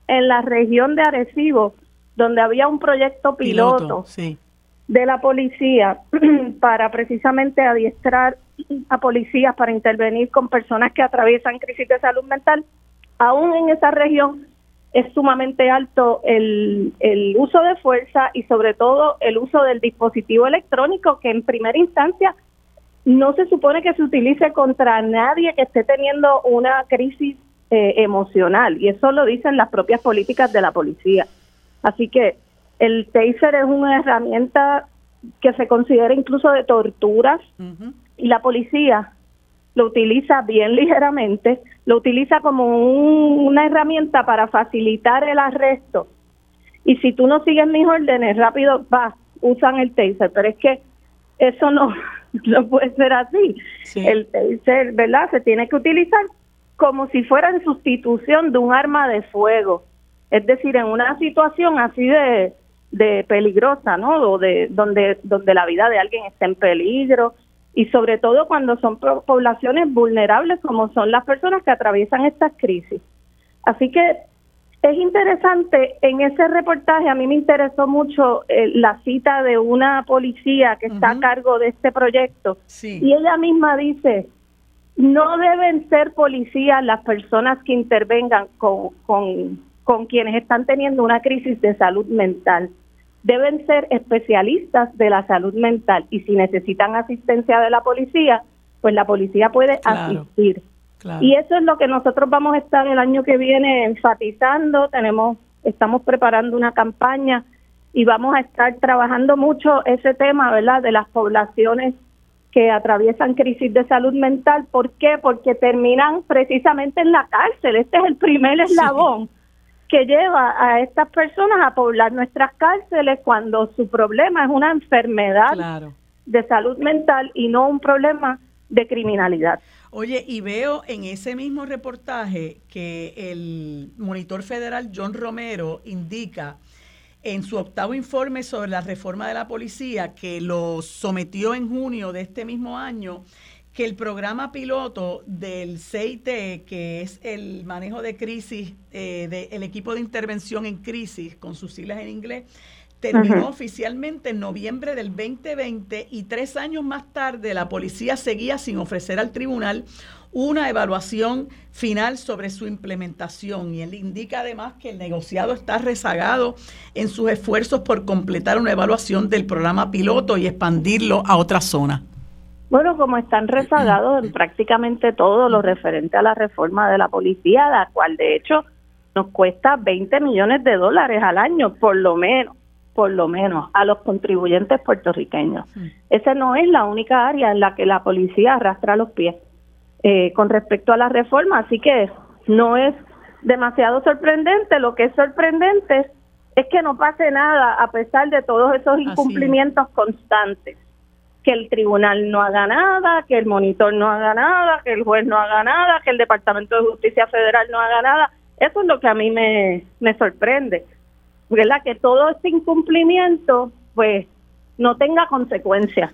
en la región de Arecibo, donde había un proyecto piloto, de la policía para precisamente adiestrar a policías para intervenir con personas que atraviesan crisis de salud mental, aún en esa región es sumamente alto el, el uso de fuerza y sobre todo el uso del dispositivo electrónico que en primera instancia no se supone que se utilice contra nadie que esté teniendo una crisis eh, emocional. Y eso lo dicen las propias políticas de la policía. Así que el taser es una herramienta que se considera incluso de torturas. Y la policía lo utiliza bien ligeramente, lo utiliza como una herramienta para facilitar el arresto. Y si tú no sigues mis órdenes, rápido va, usan el taser, pero es que eso no, no puede ser así. El taser, ¿verdad? Se tiene que utilizar como si fuera en sustitución de un arma de fuego. Es decir, en una situación así de, de peligrosa, ¿no? O de donde donde la vida de alguien está en peligro, y sobre todo cuando son poblaciones vulnerables como son las personas que atraviesan estas crisis. Así que es interesante, en ese reportaje a mí me interesó mucho eh, la cita de una policía que está a cargo de este proyecto. Y ella misma dice, no deben ser policías las personas que intervengan con, con, con quienes están teniendo una crisis de salud mental deben ser especialistas de la salud mental y si necesitan asistencia de la policía, pues la policía puede asistir. Y eso es lo que nosotros vamos a estar el año que viene enfatizando, tenemos estamos preparando una campaña y vamos a estar trabajando mucho ese tema, ¿verdad?, de las poblaciones que atraviesan crisis de salud mental. ¿Por qué? Porque terminan precisamente en la cárcel. Este es el primer eslabón que lleva a estas personas a poblar nuestras cárceles cuando su problema es una enfermedad de salud mental y no un problema de criminalidad. Oye, y veo en ese mismo reportaje que el monitor federal John Romero indica en su octavo informe sobre la reforma de la policía, que lo sometió en junio de este mismo año, que el programa piloto del CIT, que es el manejo de crisis, eh, del equipo de intervención en crisis, con sus siglas en inglés, terminó oficialmente en noviembre del 2020 y tres años más tarde la policía seguía sin ofrecer al tribunal una evaluación final sobre su implementación y él indica además que el negociado está rezagado en sus esfuerzos por completar una evaluación del programa piloto y expandirlo a otras zonas. Bueno, como están rezagados en prácticamente todo lo referente a la reforma de la policía, la cual de hecho nos cuesta 20 millones de dólares al año, por lo menos, por lo menos, a los contribuyentes puertorriqueños. Esa no es la única área en la que la policía arrastra los pies eh, con respecto a la reforma, así que no es demasiado sorprendente. Lo que es sorprendente es que no pase nada a pesar de todos esos incumplimientos constantes que el tribunal no haga nada, que el monitor no haga nada, que el juez no haga nada, que el Departamento de Justicia Federal no haga nada. Eso es lo que a mí me, me sorprende, ¿verdad? Que todo este incumplimiento, pues, no tenga consecuencias.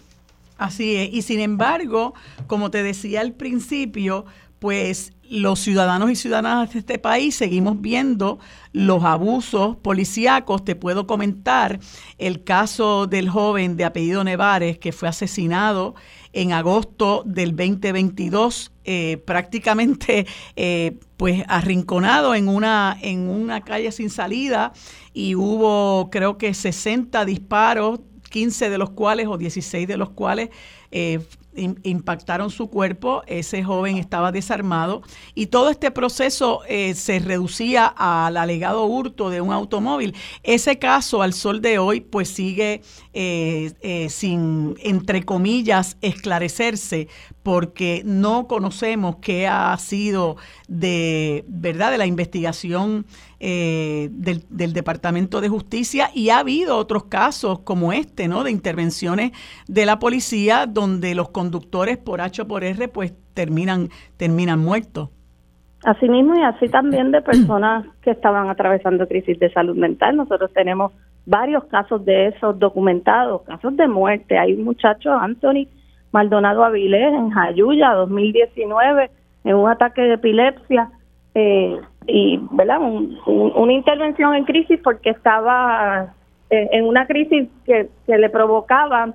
Así es, y sin embargo, como te decía al principio, pues los ciudadanos y ciudadanas de este país seguimos viendo los abusos policíacos. Te puedo comentar el caso del joven de apellido Nevares que fue asesinado en agosto del 2022, eh, prácticamente eh, pues arrinconado en una, en una calle sin salida y hubo creo que 60 disparos 15 de los cuales o 16 de los cuales eh, impactaron su cuerpo, ese joven estaba desarmado y todo este proceso eh, se reducía al alegado hurto de un automóvil. Ese caso al sol de hoy pues sigue eh, sin, entre comillas, esclarecerse porque no conocemos qué ha sido de verdad de la investigación del, del, Departamento de Justicia y ha habido otros casos como este, ¿no? De intervenciones de la policía donde los conductores por H o por R pues terminan, terminan muertos. Así mismo y así también de personas que estaban atravesando crisis de salud mental. Nosotros tenemos varios casos de esos documentados, casos de muerte. Hay un muchacho, Anthony Maldonado Avilés, en Jayuya, 2019, en un ataque de epilepsia. Eh, y, ¿verdad? una intervención en crisis porque estaba eh, en una crisis que, que le provocaban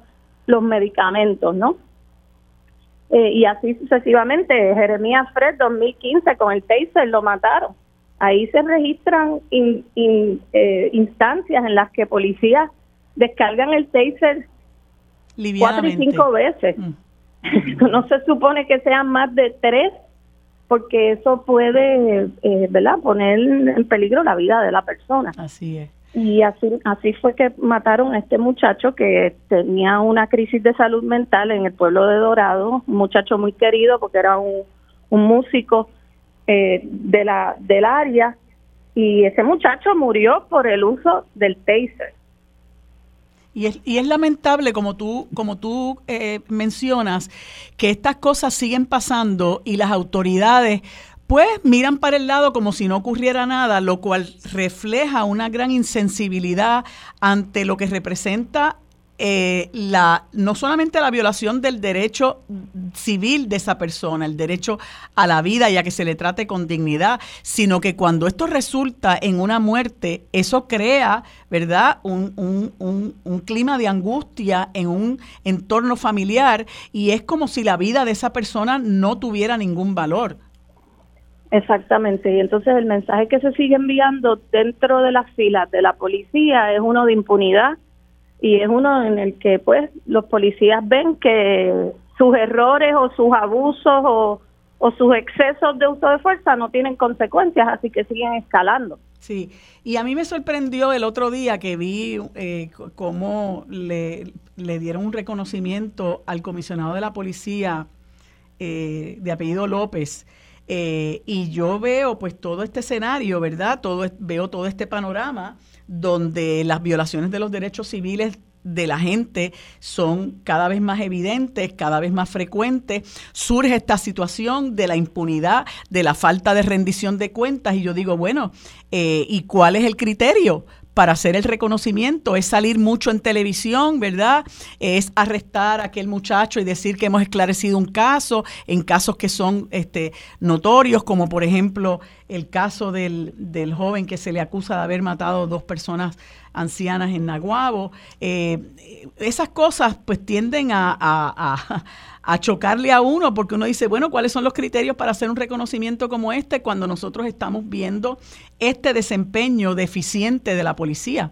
los medicamentos, ¿no? Eh, y así sucesivamente. Jeremías Fred, 2015, con el taser lo mataron. Ahí se registran eh, instancias en las que policías descargan el taser cuatro y cinco veces. Mm. no se supone que sean más de tres, porque eso puede, eh, ¿verdad?, poner en peligro la vida de la persona. Así es. Y así, así fue que mataron a este muchacho que tenía una crisis de salud mental en el pueblo de Dorado, un muchacho muy querido porque era un, músico eh, de la, del área y ese muchacho murió por el uso del taser. Y es, y es lamentable, como tú, como tú eh, mencionas, que estas cosas siguen pasando y las autoridades pues miran para el lado como si no ocurriera nada, lo cual refleja una gran insensibilidad ante lo que representa eh, la, no solamente la violación del derecho civil de esa persona, el derecho a la vida y a que se le trate con dignidad, sino que cuando esto resulta en una muerte, eso crea, ¿verdad?, un, un, un clima de angustia en un entorno familiar y es como si la vida de esa persona no tuviera ningún valor. Exactamente, y entonces el mensaje que se sigue enviando dentro de las filas de la policía es uno de impunidad y es uno en el que pues los policías ven que sus errores o sus abusos o, sus excesos de uso de fuerza no tienen consecuencias, así que siguen escalando. Sí, y a mí me sorprendió el otro día que vi eh, cómo le, le, dieron un reconocimiento al comisionado de la policía eh, de apellido López, Eh, y yo veo pues todo este escenario, ¿verdad? Todo, veo todo este panorama donde las violaciones de los derechos civiles de la gente son cada vez más evidentes, cada vez más frecuentes. Surge esta situación de la impunidad, de la falta de rendición de cuentas y yo digo, bueno, eh, ¿y cuál es el criterio? Para hacer el reconocimiento, es salir mucho en televisión, ¿verdad? Es arrestar a aquel muchacho y decir que hemos esclarecido un caso, en casos que son este, notorios, como por ejemplo el caso del, del joven que se le acusa de haber matado dos personas ancianas en Naguabo. Eh, esas cosas pues tienden a, a chocarle a uno, porque uno dice, bueno, ¿cuáles son los criterios para hacer un reconocimiento como este cuando nosotros estamos viendo este desempeño deficiente de la policía?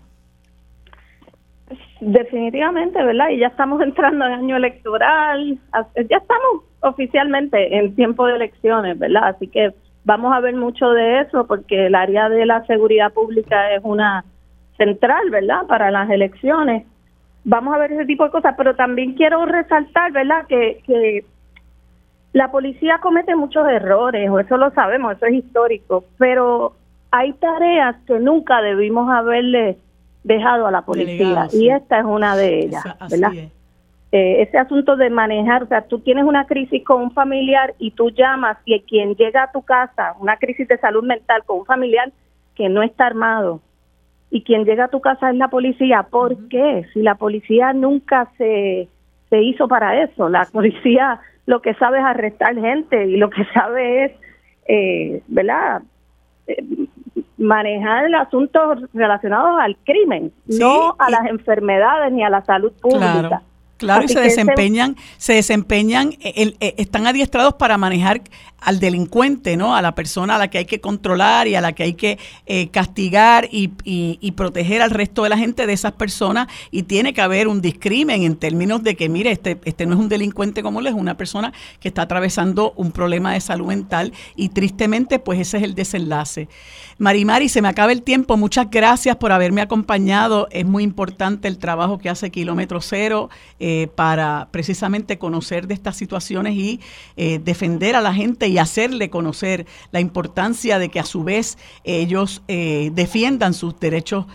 Definitivamente, ¿verdad? Y ya estamos entrando en año electoral, ya estamos oficialmente en tiempo de elecciones, ¿verdad? Así que vamos a ver mucho de eso porque el área de la seguridad pública es una central, ¿verdad? Para las elecciones vamos a ver ese tipo de cosas, pero también quiero resaltar, ¿verdad?, que, que la policía comete muchos errores, o eso lo sabemos, eso es histórico, pero hay tareas que nunca debimos haberle dejado a la policía, y esta es una de ellas, ¿verdad? Eh, ese asunto de manejar, o sea, tú tienes una crisis con un familiar y tú llamas y quien llega a tu casa, una crisis de salud mental con un familiar que no está armado, y quien llega a tu casa es la policía. ¿Por qué? Si la policía nunca se, se hizo para eso, la policía lo que sabe es arrestar gente y lo que sabe es, eh, ¿verdad? Eh, manejar asuntos relacionados al crimen, no a las enfermedades ni a la salud pública. Claro, y se desempeñan, se desempeñan, eh, eh, están adiestrados para manejar al delincuente, ¿no? A la persona a la que hay que controlar y a la que hay que eh, castigar y, proteger al resto de la gente de esas personas. Y tiene que haber un discrimen en términos de que, mire, este, este no es un delincuente como él, es una persona que está atravesando un problema de salud mental y tristemente, pues ese es el desenlace. Marimari, se me acaba el tiempo. Muchas gracias por haberme acompañado. Es muy importante el trabajo que hace Kilómetro Cero. Eh, para precisamente conocer de estas situaciones y eh, defender a la gente y hacerle conocer la importancia de que a su vez ellos eh, defiendan sus derechos,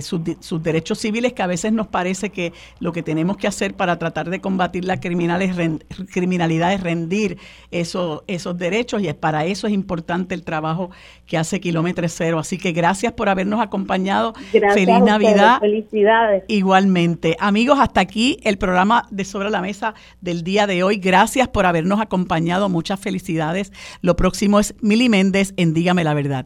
sus, derechos civiles, que a veces nos parece que lo que tenemos que hacer para tratar de combatir la criminalidad es rendir esos, esos derechos y para eso es importante el trabajo que hace Kilómetro Cero. Así que gracias por habernos acompañado. Feliz Navidad. Felicidades. Igualmente. Amigos, hasta aquí el programa de Sobre la Mesa del día de hoy. Gracias por habernos acompañado. Muchas Lo próximo es Mili Méndez en Dígame la Verdad.